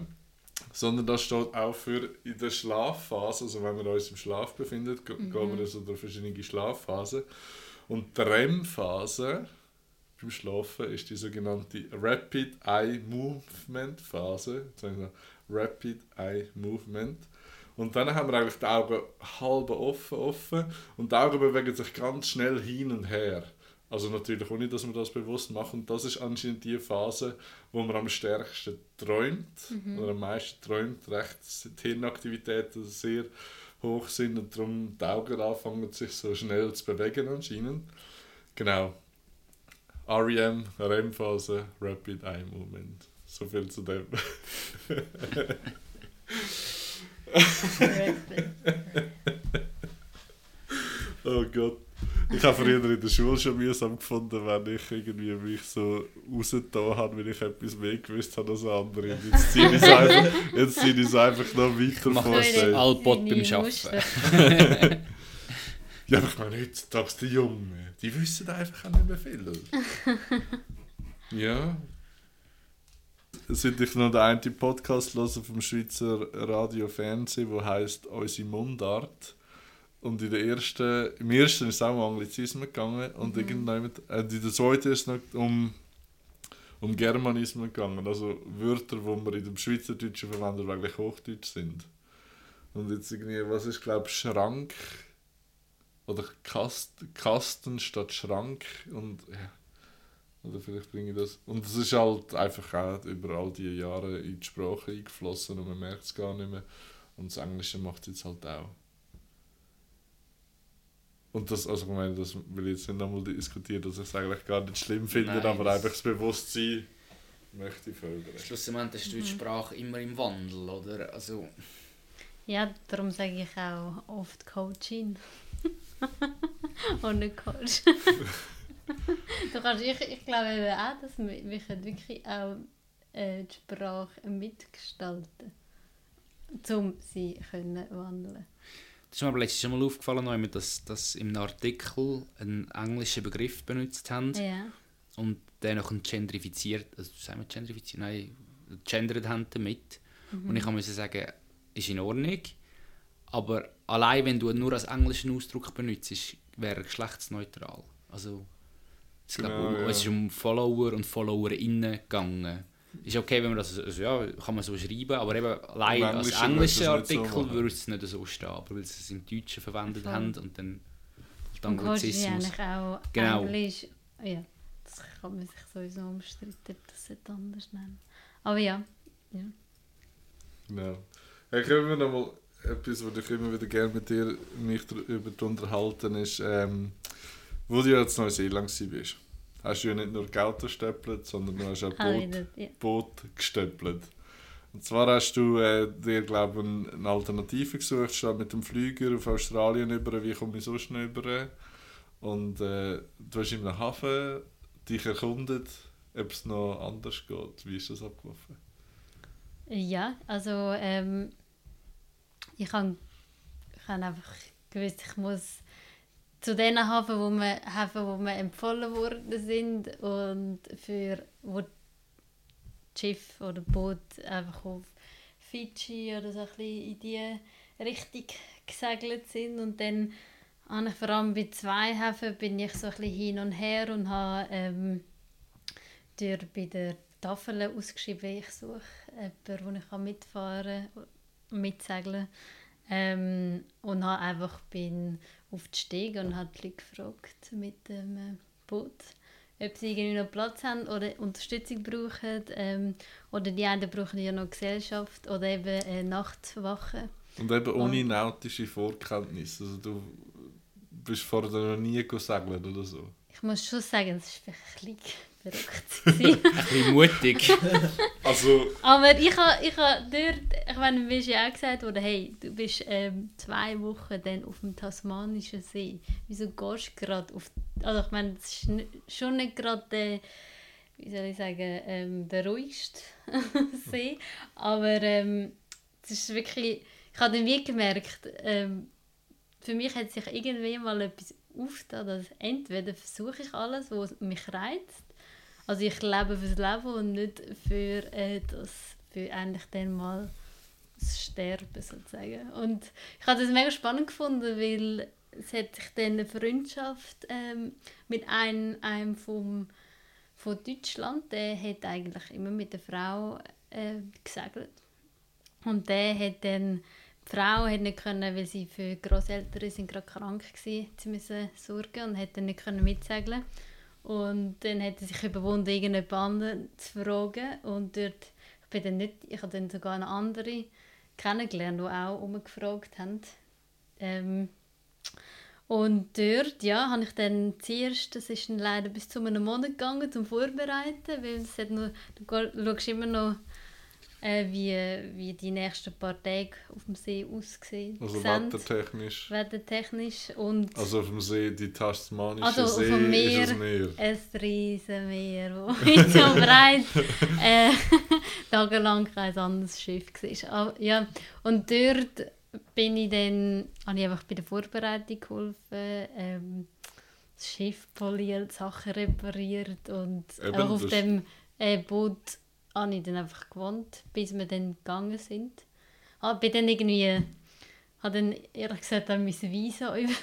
[SPEAKER 2] sondern das steht auch für in der Schlafphase, also wenn wir uns im Schlaf befinden, ge- gehen wir so durch verschiedene Schlafphasen. Und die REM-Phase beim Schlafen ist die sogenannte Rapid Eye Movement Phase. Rapid Eye Movement. Und dann haben wir eigentlich die Augen halb offen, offen und die Augen bewegen sich ganz schnell hin und her. Also natürlich ohne, dass wir das bewusst machen. Und das ist anscheinend die Phase, wo man am stärksten träumt oder am meisten träumt, recht die Hirnaktivitäten sehr hoch sind und darum die Augen anfangen sich so schnell zu bewegen anscheinend. Genau. REM, REM-Phase, Rapid Eye Movement. So viel zu dem. Oh Gott. Ich habe früher in der Schule schon mühsam gefunden, wenn ich irgendwie mich so rausgetan habe, wenn ich etwas mehr gewusst habe als andere. Jetzt ziehe ich es einfach, jetzt ziehe ich es einfach noch weiter vor.
[SPEAKER 3] das
[SPEAKER 2] sich.
[SPEAKER 3] Allpott beim Arbeiten.
[SPEAKER 2] Ja, aber ich meine, heutzutage die Jungen, die wissen einfach auch nicht mehr viel. ja. Seit ich noch den einen Podcast höre vom Schweizer Radio Fernsehen, der heisst «Unsere Mundart». Und in der ersten, im ersten ist es auch um Anglizismen gegangen und irgendwann, äh, in der zweiten ist es noch um, um Germanismen gegangen. Also Wörter, die man in dem Schweizerdeutschen verwendet, die eigentlich Hochdeutsch sind. Und jetzt irgendwie, was ist, glaube ich, Schrank oder Kast, Kasten statt Schrank und ja. Oder vielleicht bringe ich das. Und es ist halt einfach auch über all die Jahre in die Sprache eingeflossen und man merkt es gar nicht mehr. Und das Englische macht es jetzt halt auch. Und das, also ich meine, das will ich jetzt nicht nochmal diskutieren, dass ich es eigentlich gar nicht schlimm finde,
[SPEAKER 3] Nein,
[SPEAKER 2] aber
[SPEAKER 3] das-
[SPEAKER 2] einfach das Bewusstsein möchte ich fördern.
[SPEAKER 3] Schlussendlich ist die Sprache immer im Wandel, oder? Also,
[SPEAKER 5] Ja, darum sage ich auch oft Coachin. Und nicht Coach. du kannst, ich, ich glaube eben auch, dass wir, wir können wirklich auch äh, die Sprache mitgestalten um sie können wandeln
[SPEAKER 3] das ist mir aber letztes Mal aufgefallen, als wir das, das im Artikel einen englischen Begriff benutzt haben
[SPEAKER 5] Ja.
[SPEAKER 3] und den noch genderifiziert, also sagen wir genderifiziert, nein, gendert haben damit. Und ich musste sagen, ist in Ordnung, aber allein wenn du nur als englischen Ausdruck benutzt, wäre er geschlechtsneutral. Also, es, glaub,
[SPEAKER 2] Genau,
[SPEAKER 3] um,
[SPEAKER 2] ja.
[SPEAKER 3] es ist um Follower und Followerinnen gegangen. Ist okay, wenn man das, also, ja, kann man so schreiben, aber eben allein als
[SPEAKER 2] Englischen so
[SPEAKER 3] Artikel würde es nicht so stehen, aber weil sie es im Deutschen verwendet
[SPEAKER 5] Voll.
[SPEAKER 3] haben und dann
[SPEAKER 5] Und
[SPEAKER 3] dann
[SPEAKER 5] Coach ist
[SPEAKER 3] Anglizismus.
[SPEAKER 5] eigentlich auch
[SPEAKER 3] Genau.
[SPEAKER 5] Englisch. Ja, das kann man sich sowieso umstreiten, ob das nicht anders nennen. Aber ja, ja.
[SPEAKER 2] Genau. Ja, können wir noch mal etwas, was ich immer wieder gerne mit dir mich darüber unterhalten ist, ähm, wo du jetzt Neuseeland warst. Hast du ja nicht nur die Auto gestöppelt, sondern du hast auch Boot,
[SPEAKER 5] ja.
[SPEAKER 2] Boot gestöppelt. Und zwar hast du äh, dir, glaube ich, eine Alternative gesucht, statt mit dem Flüger auf Australien über, wie komme ich sonst noch über? Und äh, du hast in einem Hafen dich erkundet, ob es noch anders geht. Wie ist das abgelaufen?
[SPEAKER 5] Ja, also ähm, ich habe ich hab einfach gewusst, ich muss zu den Hafen, wo wir, Häfen, wo wir empfohlen worden sind und für wo Schiff oder Boot einfach auf Fidschi oder so ein bisschen in die Richtung gesegelt sind. Und dann habe ich vor allem bei zwei Häfen bin ich so ein bisschen hin und her und habe ähm, durch bei der Tafel ausgeschrieben, ich suche jemanden, wo ich kann mitfahren kann, mitsegeln ähm, und habe einfach bin auf die Stege und habe die Leute gefragt mit dem äh, Boot, ob sie irgendwie noch Platz haben oder Unterstützung brauchen ähm, oder die einen brauchen ja noch Gesellschaft oder eben äh, Nachtwache.
[SPEAKER 2] Und eben ohne nautische Vorkenntnisse. Also du bist vorher noch nie segeln oder so.
[SPEAKER 5] Ich muss schon sagen, es vielleicht ein bisschen verrückt.
[SPEAKER 3] Ein bisschen mutig.
[SPEAKER 2] Also,
[SPEAKER 5] Aber ich habe ich ha dort, ich meine, mir ist ja auch gesagt worden, hey, du bist ähm, zwei Wochen dann auf dem Tasmanischen See. Wieso gehst du gerade auf... Also ich meine, das ist schon nicht gerade der, wie soll ich sagen, ähm, der ruhigste See. Aber ähm, es ist wirklich... Ich habe dann wie gemerkt, ähm, für mich hat sich irgendwie mal etwas aufgetan, dass entweder versuche ich alles, was mich reizt, also ich lebe fürs Leben und nicht für äh, das, für eigentlich dann mal das Sterben sozusagen. Und ich habe das mega spannend gefunden, weil es hat sich dann eine Freundschaft ähm, mit einem, einem vom, von Deutschland, der hat eigentlich immer mit der Frau äh, gesegelt. Und der hat dann, die Frau hat nicht können, weil sie für Großeltern sind gerade krank gewesen, sie müssen sorgen und hat dann nicht können mitsegeln. Und dann hat er sich überwunden, irgendjemand anderen zu fragen. Und dort, ich bin dann nicht, ich habe dann sogar eine andere kennengelernt, die auch umgefragt haben. Ähm, und dort, ja, habe ich dann zuerst, das ist dann leider bis zu einem Monat gegangen, zum Vorbereiten, weil es hat nur, du schaust immer noch, äh, wie, wie die nächsten paar Tage auf dem See aussehen.
[SPEAKER 2] also
[SPEAKER 5] sehen,
[SPEAKER 2] wettertechnisch.
[SPEAKER 5] wettertechnisch und
[SPEAKER 2] Also auf dem See, die tasmanische
[SPEAKER 5] Also auf
[SPEAKER 2] See
[SPEAKER 5] dem Meer.
[SPEAKER 2] ist das Meer.
[SPEAKER 5] ein riesen Meer, wo und breit äh, tagelang kein anderes Schiff war. Aber, ja, und dort bin ich dann, habe ich einfach bei der Vorbereitung geholfen, ähm, das Schiff poliert, Sachen repariert und
[SPEAKER 2] Eben,
[SPEAKER 5] auch auf dem äh, Boot habe ich dann einfach gewohnt, bis wir dann gegangen sind. Ah, bin dann irgendwie, habe dann ehrlich gesagt dann mein Visa über,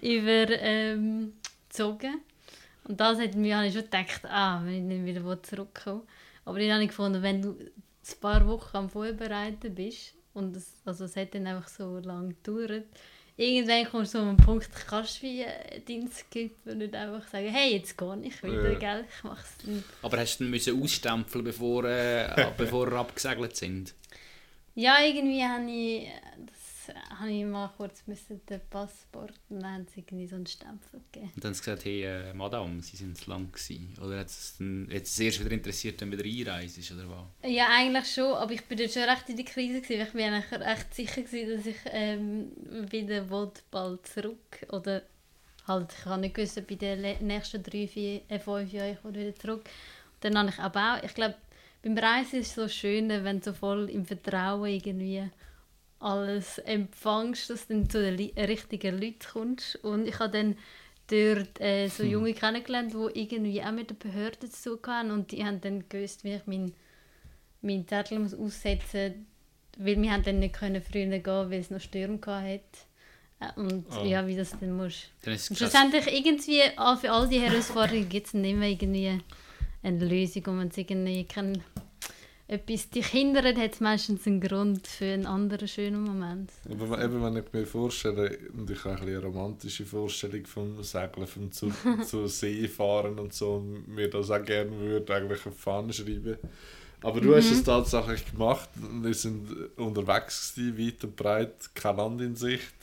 [SPEAKER 5] über ähm. Und das hat mir, habe ich schon gedacht, ah, wenn ich nicht wieder zurückkomme. Aber dann habe ich gefunden, wenn du ein paar Wochen am Vorbereiten bist, und es, also es hat dann einfach so lange gedauert, irgendwann kommst du zu einem Punkt, kannst du wie deinen Skipper nicht einfach sagen, hey, jetzt gehe ich wieder,
[SPEAKER 2] Ja.
[SPEAKER 5] gell, ich mache es nicht.
[SPEAKER 3] Aber hast du müssen ausstempeln, bevor, äh, bevor wir abgesegelt sind?
[SPEAKER 5] Ja, irgendwie habe ich, das habe ich mal kurz müssen den Passport und dann haben sie irgendwie so einen Stempel gegeben.
[SPEAKER 3] Und dann haben sie gesagt, hey, äh, Madame, sie sind zu lang gewesen. Oder hat es, es erst wieder interessiert, wenn du wieder einreist, oder was?
[SPEAKER 5] Ja, eigentlich schon, aber ich bin dort schon recht in der Krise gewesen. weil Ich bin eigentlich recht sicher gewesen, dass ich ähm, wieder will, bald zurück oder halt, ich habe nicht gewusst, ob in den nächsten drei, vier, äh, fünf Jahren ich wieder zurück. Und dann habe ich aber auch, ich glaube, beim Reisen ist es so schön, wenn du so voll im Vertrauen irgendwie alles empfängst, dass du dann zu den richtigen Leuten kommst. Und ich habe dann dort äh, so Junge kennengelernt, die irgendwie auch mit den Behörden zu tun haben und die haben dann gewusst, wie ich meinen mein Zettel muss aussetzen muss, weil wir haben dann nicht können früher gehen, weil es noch Stürme hatte. Äh, Und
[SPEAKER 2] Ah.
[SPEAKER 5] ja, wie das dann muss.
[SPEAKER 3] Dann ist
[SPEAKER 5] schlussendlich irgendwie, all- für all die Herausforderungen gibt es nicht mehr irgendwie eine Lösung. Und wenn es irgendwie kein, etwas dich hindert, hat es meistens einen Grund für einen anderen schönen Moment.
[SPEAKER 2] Aber eben, wenn ich mir vorstelle, und ich habe ein eine romantische Vorstellung vom Segeln, vom zu, zu See fahren und so, und mir das auch gerne würde, eigentlich auf Fahne schreiben. Aber du hast es tatsächlich gemacht, wir sind unterwegs gewesen, weit und breit, kein Land in Sicht.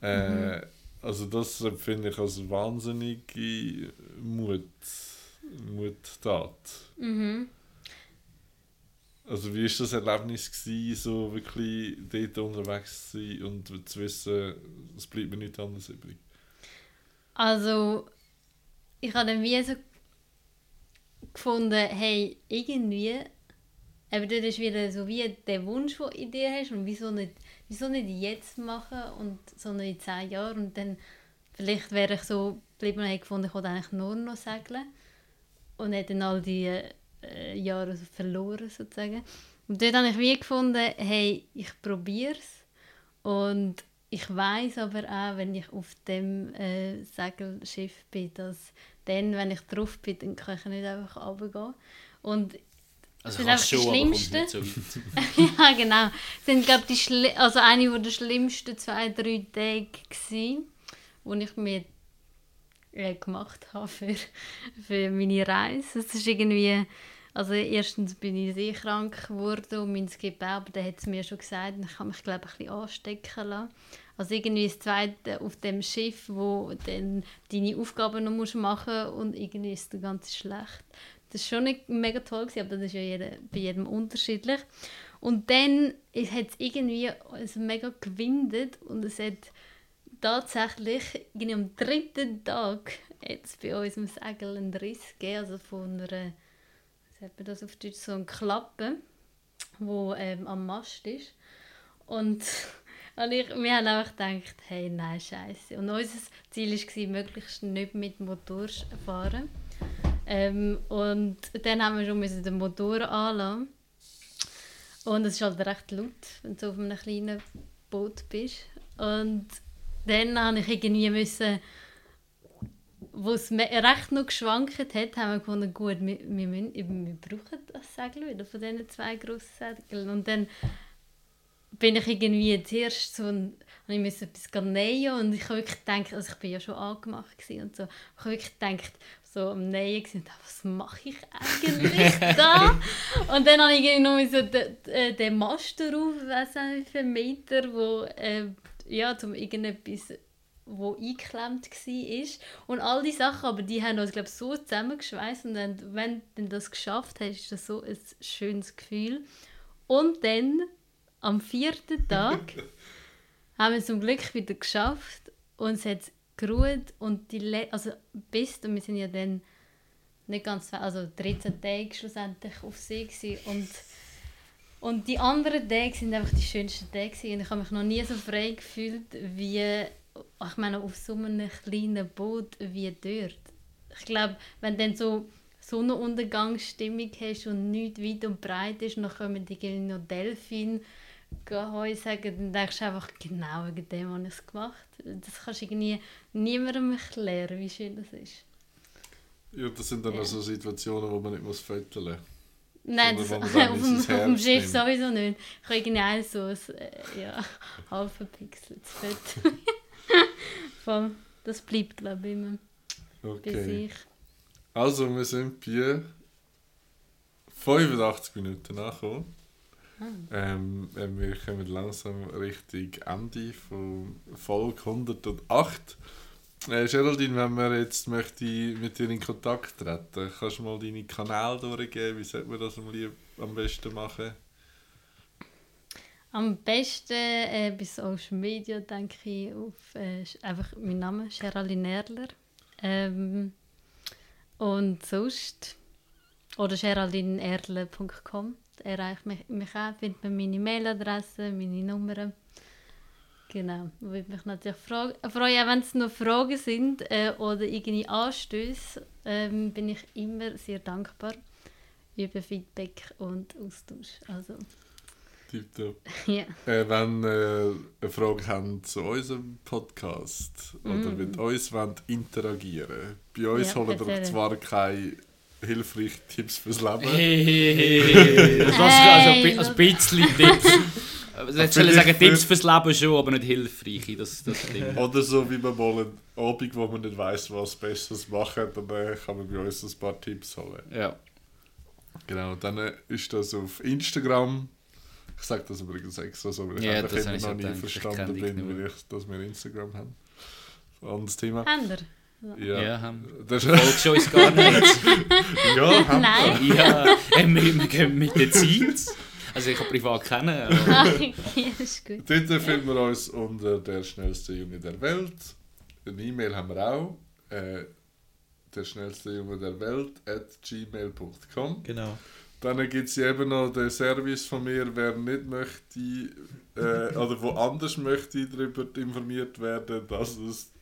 [SPEAKER 2] Äh, Also das empfinde ich als wahnsinnige Mut, Muttat.
[SPEAKER 5] Mhm.
[SPEAKER 2] Also wie war das Erlebnis, gewesen, so wirklich dort unterwegs zu sein und zu wissen, es bleibt mir nichts anderes übrig?
[SPEAKER 5] Also, ich habe dann wie so gefunden, hey, irgendwie, aber das ist wieder so wie der Wunsch, den du in dir hast und wieso nicht, wieso nicht jetzt machen und so in zehn Jahren und dann vielleicht wäre ich so geblieben und gefunden, ich wollte eigentlich nur noch segeln und hätte dann all die äh, Jahre so verloren sozusagen. Und dort habe ich wie gefunden, hey, ich probiere es und ich weiß aber auch, wenn ich auf dem äh, Segelschiff bin, dass dann, wenn ich drauf bin, dann kann ich nicht einfach runtergehen. Und
[SPEAKER 3] Also
[SPEAKER 5] sind
[SPEAKER 3] kannst
[SPEAKER 5] einfach die Schlimmsten.
[SPEAKER 3] so
[SPEAKER 5] ja, genau. Das sind, glaube die schli also eine der schlimmsten zwei, drei Tage gewesen, die ich mir äh, gemacht habe für, für meine Reise. Es ist irgendwie, also erstens bin ich sehr krank geworden und mein Skipper, aber der hat es mir schon gesagt, und ich habe mich glaube ich ein bisschen anstecken lassen. Also irgendwie das Zweite auf dem Schiff, wo dann deine Aufgaben noch musst machen und irgendwie ist es ganz schlecht. Das war schon nicht mega toll, gewesen, aber das ist ja jeder, bei jedem unterschiedlich. Und dann hat es irgendwie also mega gewindet und es hat tatsächlich am dritten Tag jetzt bei uns im Segel einen Riss gegeben, also von einer, sagt man das auf Deutsch, so eine Klappe, wo ähm, am Mast ist. Und, und ich, wir haben einfach gedacht, hey, nein, scheiße. Und unser Ziel war, möglichst nicht mit Motor fahren. Ähm, und dann haben wir schon müssen den Motor anlassen. Und es ist halt recht laut, wenn du auf einem kleinen Boot bist. Und dann habe ich irgendwie müssen, wo es recht noch geschwankt hat, haben wir gefunden, gut, wir, wir, müssen, wir brauchen das Segel wieder von diesen zwei grossen Segeln. Und dann bin ich irgendwie zuerst so ein, habe ich musste etwas nähen und ich habe wirklich gedacht, also ich bin ja schon angemacht und so, ich habe wirklich gedacht, so am Nähen und was mache ich eigentlich da? und dann habe ich irgendwie noch so den, den- den Mast drauf, weiß nicht wie viele Meter, wo äh, ja, zum irgendetwas wo eingeklemmt war. Und all die Sachen, aber die haben uns, glaube ich, so zusammengeschweißt. Und dann, wenn du das geschafft hast, ist das so ein schönes Gefühl. Und dann, am vierten Tag, haben wir es zum Glück wieder geschafft. Und es hat geruht. Und die Le also bis, und wir sind ja dann nicht ganz, also 13 Tage schlussendlich auf See gewesen. Und und die anderen Tage sind einfach die schönsten Tage gewesen. und ich habe mich noch nie so frei gefühlt wie, ich meine, auf so einem kleinen Boot wie dort. Ich glaube, wenn du dann so Sonnenuntergangsstimmung hast und nichts weit und breit ist, dann kommen die noch Delfin Heu sagen, dann denkst du einfach, genau wegen dem habe ich es gemacht. Das kannst du irgendwie niemandem erklären, wie schön das ist.
[SPEAKER 2] Ja, das sind dann
[SPEAKER 5] Ja.
[SPEAKER 2] so Situationen, wo man nicht muss föteln muss.
[SPEAKER 5] Nein, das, auf, dem, auf dem Schiff sowieso nicht. Ich habe irgendwie so ein äh, ja, halb verpixeltes Foto. Voll. Das bleibt, glaube ich, immer bei
[SPEAKER 2] Okay.
[SPEAKER 5] sich.
[SPEAKER 2] Also, wir sind bei 85 Minuten angekommen. Ähm, äh, wir kommen langsam Richtung Ende von Folge 108. Äh, Geraldine, wenn wir jetzt möchte mit dir in Kontakt treten, kannst du mal deine Kanäle durchgeben? Wie sollte man das am, lieb am besten machen?
[SPEAKER 5] Am besten äh, bei Social Media denke ich auf äh, einfach meinen Namen, Geraldine Erler. Ähm, und sonst, oder geraldineerler.com, da erreicht mich, mich auch, findet man meine Mailadresse, meine Nummern. Genau, würde mich natürlich freuen, wenn es noch Fragen sind äh, oder irgendwie Anstöße, ähm, bin ich immer sehr dankbar über Feedback und Austausch. Also,
[SPEAKER 2] Tipptopp.
[SPEAKER 5] ja.
[SPEAKER 2] Äh, wenn äh, eine Frage haben zu unserem Podcast oder mit uns wollt interagieren bei uns
[SPEAKER 5] Ja,
[SPEAKER 2] holen wir zwar keine hilfreichen Tipps fürs Leben.
[SPEAKER 3] Hey, das also,
[SPEAKER 5] Hey,
[SPEAKER 3] bi- also ein bisschen Tipps. Also Jetzt soll ich sagen, Tipps
[SPEAKER 2] für-
[SPEAKER 3] fürs Leben schon, aber nicht hilfreiche. Das, das.
[SPEAKER 2] Oder so wie man mal einen Abend, wo man nicht weiss, was Besseres machen, dann kann man bei uns ein paar Tipps holen.
[SPEAKER 3] Ja.
[SPEAKER 2] Genau, dann äh, ist das auf Instagram. Ich sage das übrigens extra so, weil ich
[SPEAKER 3] Ja,
[SPEAKER 2] einfach
[SPEAKER 3] das
[SPEAKER 2] immer noch nie
[SPEAKER 3] gedacht.
[SPEAKER 2] Verstanden bin, weil ich, dass wir Instagram haben. Anderes Thema.
[SPEAKER 5] Händer.
[SPEAKER 2] Ja,
[SPEAKER 3] Ja, haben
[SPEAKER 2] das
[SPEAKER 3] Folgt schon uns gar nicht.
[SPEAKER 2] ja haben
[SPEAKER 5] Nein.
[SPEAKER 3] ja, äh, wir, wir gehen mit der Zeit. Also ich habe privat kennen. aber-
[SPEAKER 5] Ah, ja, ist gut.
[SPEAKER 2] Dort finden wir uns unter der schnellste Junge der Welt. Eine E-Mail haben wir auch. Äh, der schnellste Junge der Welt at gmail.com.
[SPEAKER 1] Genau.
[SPEAKER 2] Dann gibt es eben noch den Service von mir, wer nicht möchte, äh, oder woanders möchte darüber informiert werden, dass es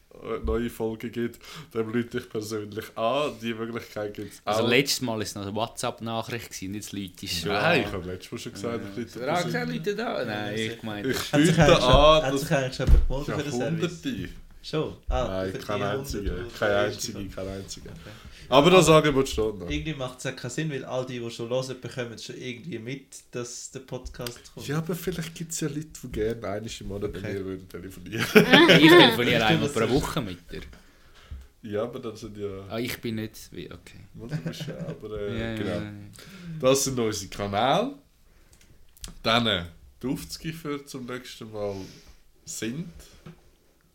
[SPEAKER 2] neue Folgen gibt, dann rufe ich persönlich an. Die Möglichkeit gibt es auch.
[SPEAKER 3] Also letztes Mal war es noch eine WhatsApp-Nachricht, nicht das Leute schon.
[SPEAKER 2] Nein, ich habe letztes Mal schon gesagt, ich rufe
[SPEAKER 3] Ja, keine Leute da? Nein, ich meine...
[SPEAKER 2] Ich biete an,
[SPEAKER 1] hat sich eigentlich schon jemand gemeldet
[SPEAKER 2] ja,
[SPEAKER 1] für den Service?
[SPEAKER 2] hunderte.
[SPEAKER 1] Schon? Ah,
[SPEAKER 2] Nein, kein einziger.
[SPEAKER 1] 100, die
[SPEAKER 2] Kein
[SPEAKER 1] der
[SPEAKER 2] einziger, kein einziger.
[SPEAKER 1] Okay.
[SPEAKER 2] Aber das Angebot steht noch.
[SPEAKER 1] Irgendwie macht es ja keinen Sinn, weil all die, die schon hören, bekommen schon irgendwie mit, dass der Podcast kommt.
[SPEAKER 2] Ja, aber vielleicht gibt es ja Leute, die gerne einmal im Monat mit
[SPEAKER 1] Okay.
[SPEAKER 2] mir würden telefonieren
[SPEAKER 3] Ich telefoniere
[SPEAKER 1] Ja,
[SPEAKER 3] einmal pro Woche mit dir.
[SPEAKER 2] Ja, aber das sind ja...
[SPEAKER 3] Ah, ich bin nicht... wie- Okay.
[SPEAKER 2] Ja, aber äh,
[SPEAKER 3] Ja, ja,
[SPEAKER 2] genau.
[SPEAKER 3] ja.
[SPEAKER 2] Das sind unsere Kanäle. Dann äh, die Aufzüge für zum nächsten Mal sind.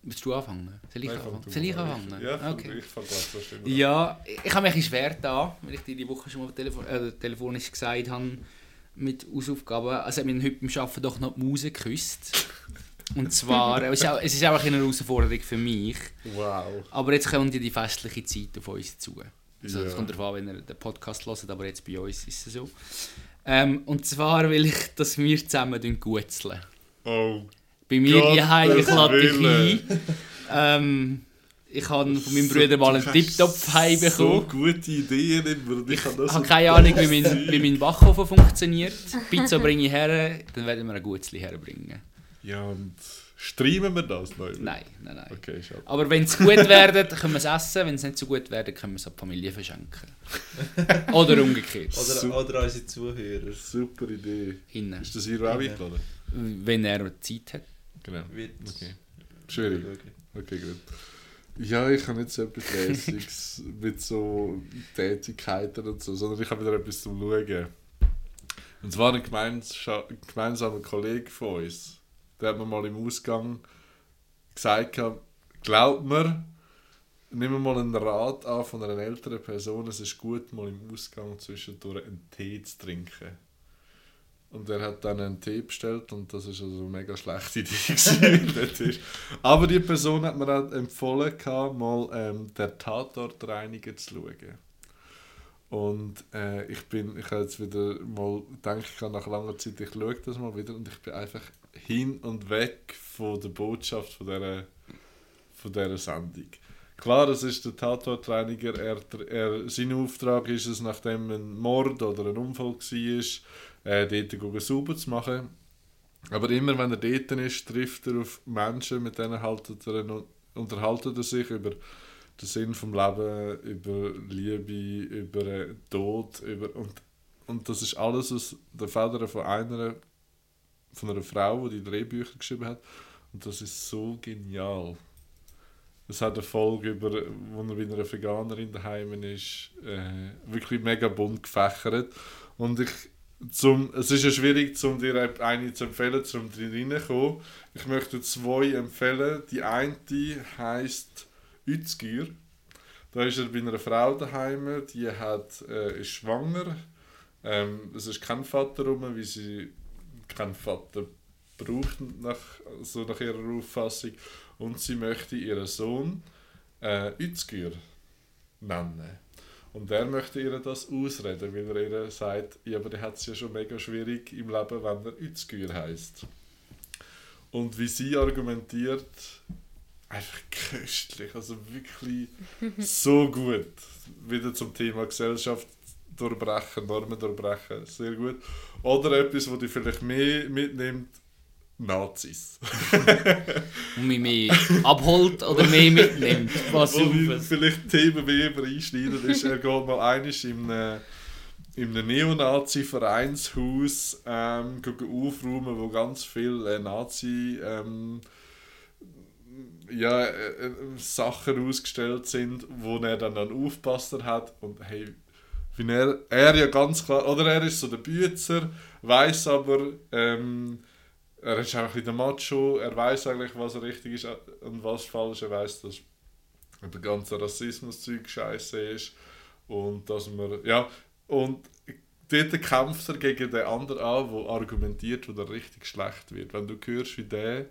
[SPEAKER 3] Willst du anfangen? Soll ich
[SPEAKER 2] Nein, fang
[SPEAKER 3] anfangen? Soll ich anfangen?
[SPEAKER 2] Ja, fang-
[SPEAKER 3] okay.
[SPEAKER 2] ich fange so schön an.
[SPEAKER 3] Ja, ich habe mich ein schwer da, weil ich dir die Woche schon mal telefon äh, telefonisch gesagt habe, mit Hausaufgaben. Also, wir haben heute beim Arbeiten doch noch die Maus geküsst. Und zwar, es ist auch, es ist auch eine Herausforderung für mich.
[SPEAKER 2] Wow.
[SPEAKER 3] Aber jetzt kommt ja die festliche Zeit auf uns zu. Also,
[SPEAKER 2] Ja.
[SPEAKER 3] Es kommt darauf an, wenn ihr den Podcast hört, aber jetzt bei uns ist es so. Ähm, und zwar will ich, dass wir zusammen gutzeln.
[SPEAKER 2] Oh.
[SPEAKER 3] Bei mir daheim, ich lade dich ein. Ähm, ich habe von meinem Bruder mal einen Tiptop heimbekommen.
[SPEAKER 2] So gute Ideen immer. Ich,
[SPEAKER 3] Ich
[SPEAKER 2] habe so
[SPEAKER 3] keine Ahnung, wie mein, wie mein Backofen funktioniert. Pizza bringe ich her, dann werden wir ein Gutzli herbringen.
[SPEAKER 2] Ja, und streamen wir das neu?
[SPEAKER 3] Nein, nein, nein.
[SPEAKER 2] Okay, schade.
[SPEAKER 3] Aber wenn es gut wird, können wir es essen. Wenn es nicht so gut wird, können wir es an die Familie verschenken. Oder umgekehrt.
[SPEAKER 1] Oder, oder unsere Zuhörer.
[SPEAKER 2] Super Idee.
[SPEAKER 3] Innen.
[SPEAKER 2] Ist das hier auch eingeladen?
[SPEAKER 3] Wenn er Zeit hat.
[SPEAKER 2] Genau.
[SPEAKER 1] Wird
[SPEAKER 2] Okay. Schwierig. Okay, gut. Ja, ich habe nicht so etwas Lässiges mit so Tätigkeiten und so, sondern ich habe wieder etwas zum Schauen. Und zwar ein gemeinsamer Kollege von uns. Der hat mir mal im Ausgang gesagt, glaubt mir, nehmen wir mal einen Rat an von einer älteren Person, es ist gut, mal im Ausgang zwischendurch einen Tee zu trinken. Und er hat dann einen Tee bestellt und das ist also eine mega schlechte Idee. Aber die Person hat mir auch empfohlen, mal ähm, der Tatortreiniger zu schauen. Und äh, ich bin, ich habe jetzt wieder mal gedacht, nach langer Zeit, ich schaue das mal wieder und ich bin einfach hin und weg von der Botschaft von dieser, von dieser Sendung. Klar, es ist der Tatortreiniger, er, er, sein Auftrag ist es, nachdem ein Mord oder ein Unfall war, äh, dort sauber zu machen. Aber immer wenn er dort ist, trifft er auf Menschen, mit denen haltet er, unterhaltet er sich über den Sinn vom Leben, über Liebe, über äh, Tod, über und, und das ist alles aus der Feder von einer von einer Frau, die die Drehbücher geschrieben hat und das ist so genial. Es hat eine Folge über, wo er mit einer Veganerin daheim ist, äh, wirklich mega bunt gefächert und ich zum, es ist ja schwierig, um dir eine zu empfehlen, um drin reinzukommen. Ich möchte zwei empfehlen. Die eine heisst Utzgür. Da ist er bei einer Frau daheim, die hat, äh, ist schwanger. Ähm, es ist kein Vater rum, weil sie keinen Vater braucht, nach, so nach ihrer Auffassung. Und sie möchte ihren Sohn äh, Utzgür nennen. Und er möchte ihr das ausreden, weil er ihr sagt, ja, aber der hat es ja schon mega schwierig im Leben, wenn er Utzgür heißt. Und wie sie argumentiert, einfach köstlich, also wirklich so gut. Wieder zum Thema Gesellschaft durchbrechen, Normen durchbrechen, sehr gut. Oder etwas, wo die vielleicht mehr mitnimmt, Nazis.
[SPEAKER 3] Und mich mehr abholt oder mehr mitnimmt. Was
[SPEAKER 2] vielleicht Themen mehr übereinschneiden ist, er geht mal einisch in einem, in einem Neonazi-Vereinshaus ähm, aufräumen, wo ganz viele äh, Nazi ähm, ja, äh, äh, Sachen ausgestellt sind, wo er dann einen Aufpasser hat und hey, wie er, er ja ganz klar, oder er ist so der Bützer, weiß aber, ähm, er ist einfach ein bisschen der Macho, er weiß eigentlich, was richtig ist und was falsch, er weiß, dass der ganze Rassismus-Zeug scheiße ist und dass man, ja, und dort kämpft er gegen den anderen an, der argumentiert, wo der richtig schlecht wird. Wenn du hörst, wie der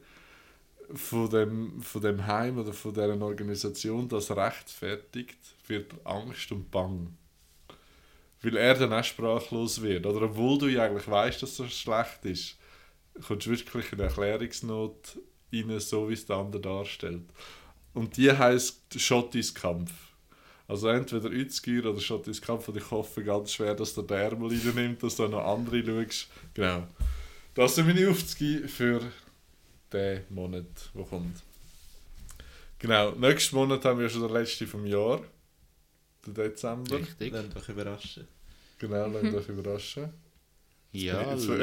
[SPEAKER 2] von dem, von dem Heim oder von dieser Organisation das rechtfertigt, wird Angst und Bang. Weil er dann auch sprachlos wird. Oder obwohl du ja eigentlich weißt, dass das schlecht ist, kommst du wirklich in eine Erklärungsnot rein, so wie es der andere darstellt. Und die heisst Schottis Kampf. Also entweder Utzgür oder Schottis Kampf und ich hoffe ganz schwer, dass der Ärmel reinnimmt, dass du noch andere schaust. Genau. Das sind meine Aufzüge für den Monat, der kommt. Genau, nächsten Monat haben wir schon den letzten vom Jahr. Den Dezember.
[SPEAKER 3] Richtig.
[SPEAKER 1] Lasst euch überraschen.
[SPEAKER 2] Genau, lasst euch überraschen.
[SPEAKER 3] Ja, überraschen.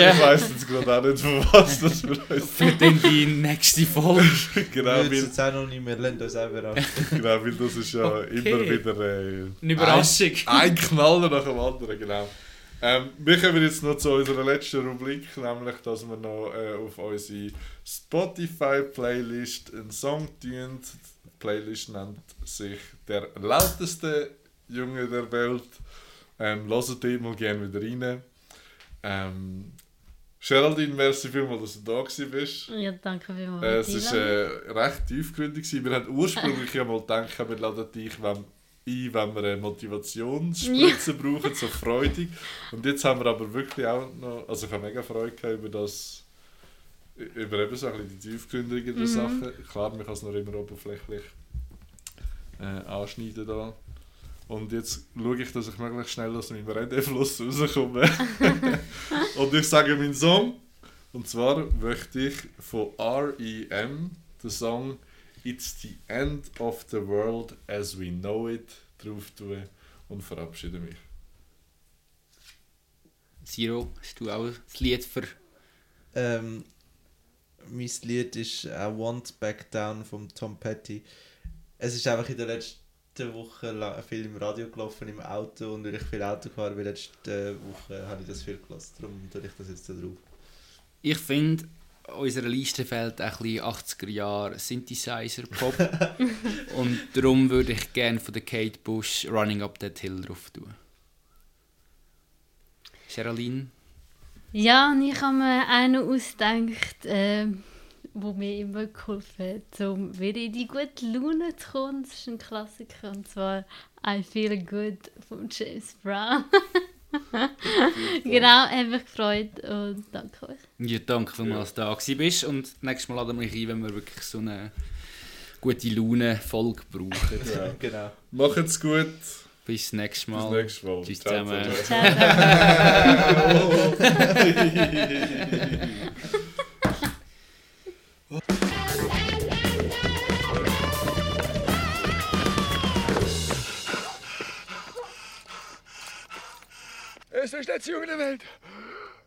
[SPEAKER 2] Ich weiss jetzt gerade auch nicht, von was das für uns
[SPEAKER 3] Für dann die nächste Folge.
[SPEAKER 2] Genau,
[SPEAKER 1] Wir wissen
[SPEAKER 2] weil,
[SPEAKER 1] jetzt auch noch nicht mehr, lasst uns auch überraschen.
[SPEAKER 2] genau, weil das ist ja
[SPEAKER 3] Okay.
[SPEAKER 2] immer wieder äh,
[SPEAKER 3] Eine Überraschung.
[SPEAKER 2] Ein, ein Knaller nach dem anderen, genau. Ähm, wir kommen jetzt noch zu unserer letzten Rubrik, nämlich, dass wir noch äh, auf unsere Spotify-Playlist einen Song tun. Die Playlist nennt sich «Der lauteste Junge der Welt». Ähm, Hört die mal gerne wieder rein. Ähm, Geraldine, merci vielmals, dass du da bist.
[SPEAKER 5] Ja, danke vielmals.
[SPEAKER 2] Äh, es war äh, recht tiefgründig. Wir haben ursprünglich ja mal gedacht, wir laden dich wenn, ein, wenn wir eine Motivationsspritze brauchen, so freudig. Und jetzt haben wir aber wirklich auch noch, also ich habe mega Freude gehabt über das, über eben so ein bisschen die tiefgründigen
[SPEAKER 5] Mhm.
[SPEAKER 2] Sachen. Klar, man kann es noch immer oberflächlich äh, anschneiden da. Und jetzt schaue ich, dass ich möglichst schnell aus meinem Redefluss rauskomme. Und ich sage meinen Song. Und zwar möchte ich von R.E.M. den Song It's the End of the World as We Know It drauf tun und verabschiede mich.
[SPEAKER 3] Zero, hast du auch das Lied für.
[SPEAKER 1] Ähm, mein Lied ist I Want Back Down von Tom Petty. Es ist einfach in der letzten Woche la- viel im Radio gelaufen, im Auto und weil ich viel Auto gefahren bin letzte Woche, habe ich das viel gelassen. Darum tue ich das jetzt da drauf.
[SPEAKER 3] Ich finde, unserer Liste fehlt ein bisschen 80er Jahre Synthesizer-Pop. Und darum würde ich gerne von der Kate Bush Running Up That Hill drauf tun. Geraldine?
[SPEAKER 5] Ja, und ich habe mir einen ausgedacht, ähm, wo mir immer geholfen hat, um wieder in die gute Laune zu kommen. Das ist ein Klassiker, und zwar I Feel Good von James Brown. genau, hat mich gefreut und danke euch.
[SPEAKER 3] Ja, danke dass du da bist. Und nächstes Mal laden wir dich ein, wenn wir wirklich so eine gute Laune-Folge brauchen.
[SPEAKER 2] Ja.
[SPEAKER 1] genau.
[SPEAKER 2] Macht's gut.
[SPEAKER 3] Bis nächstes
[SPEAKER 2] Bis
[SPEAKER 3] Mal.
[SPEAKER 2] nächstes Mal.
[SPEAKER 3] Tschüss
[SPEAKER 2] Ciao zusammen.
[SPEAKER 4] Er ist der schnellste Junge der Welt.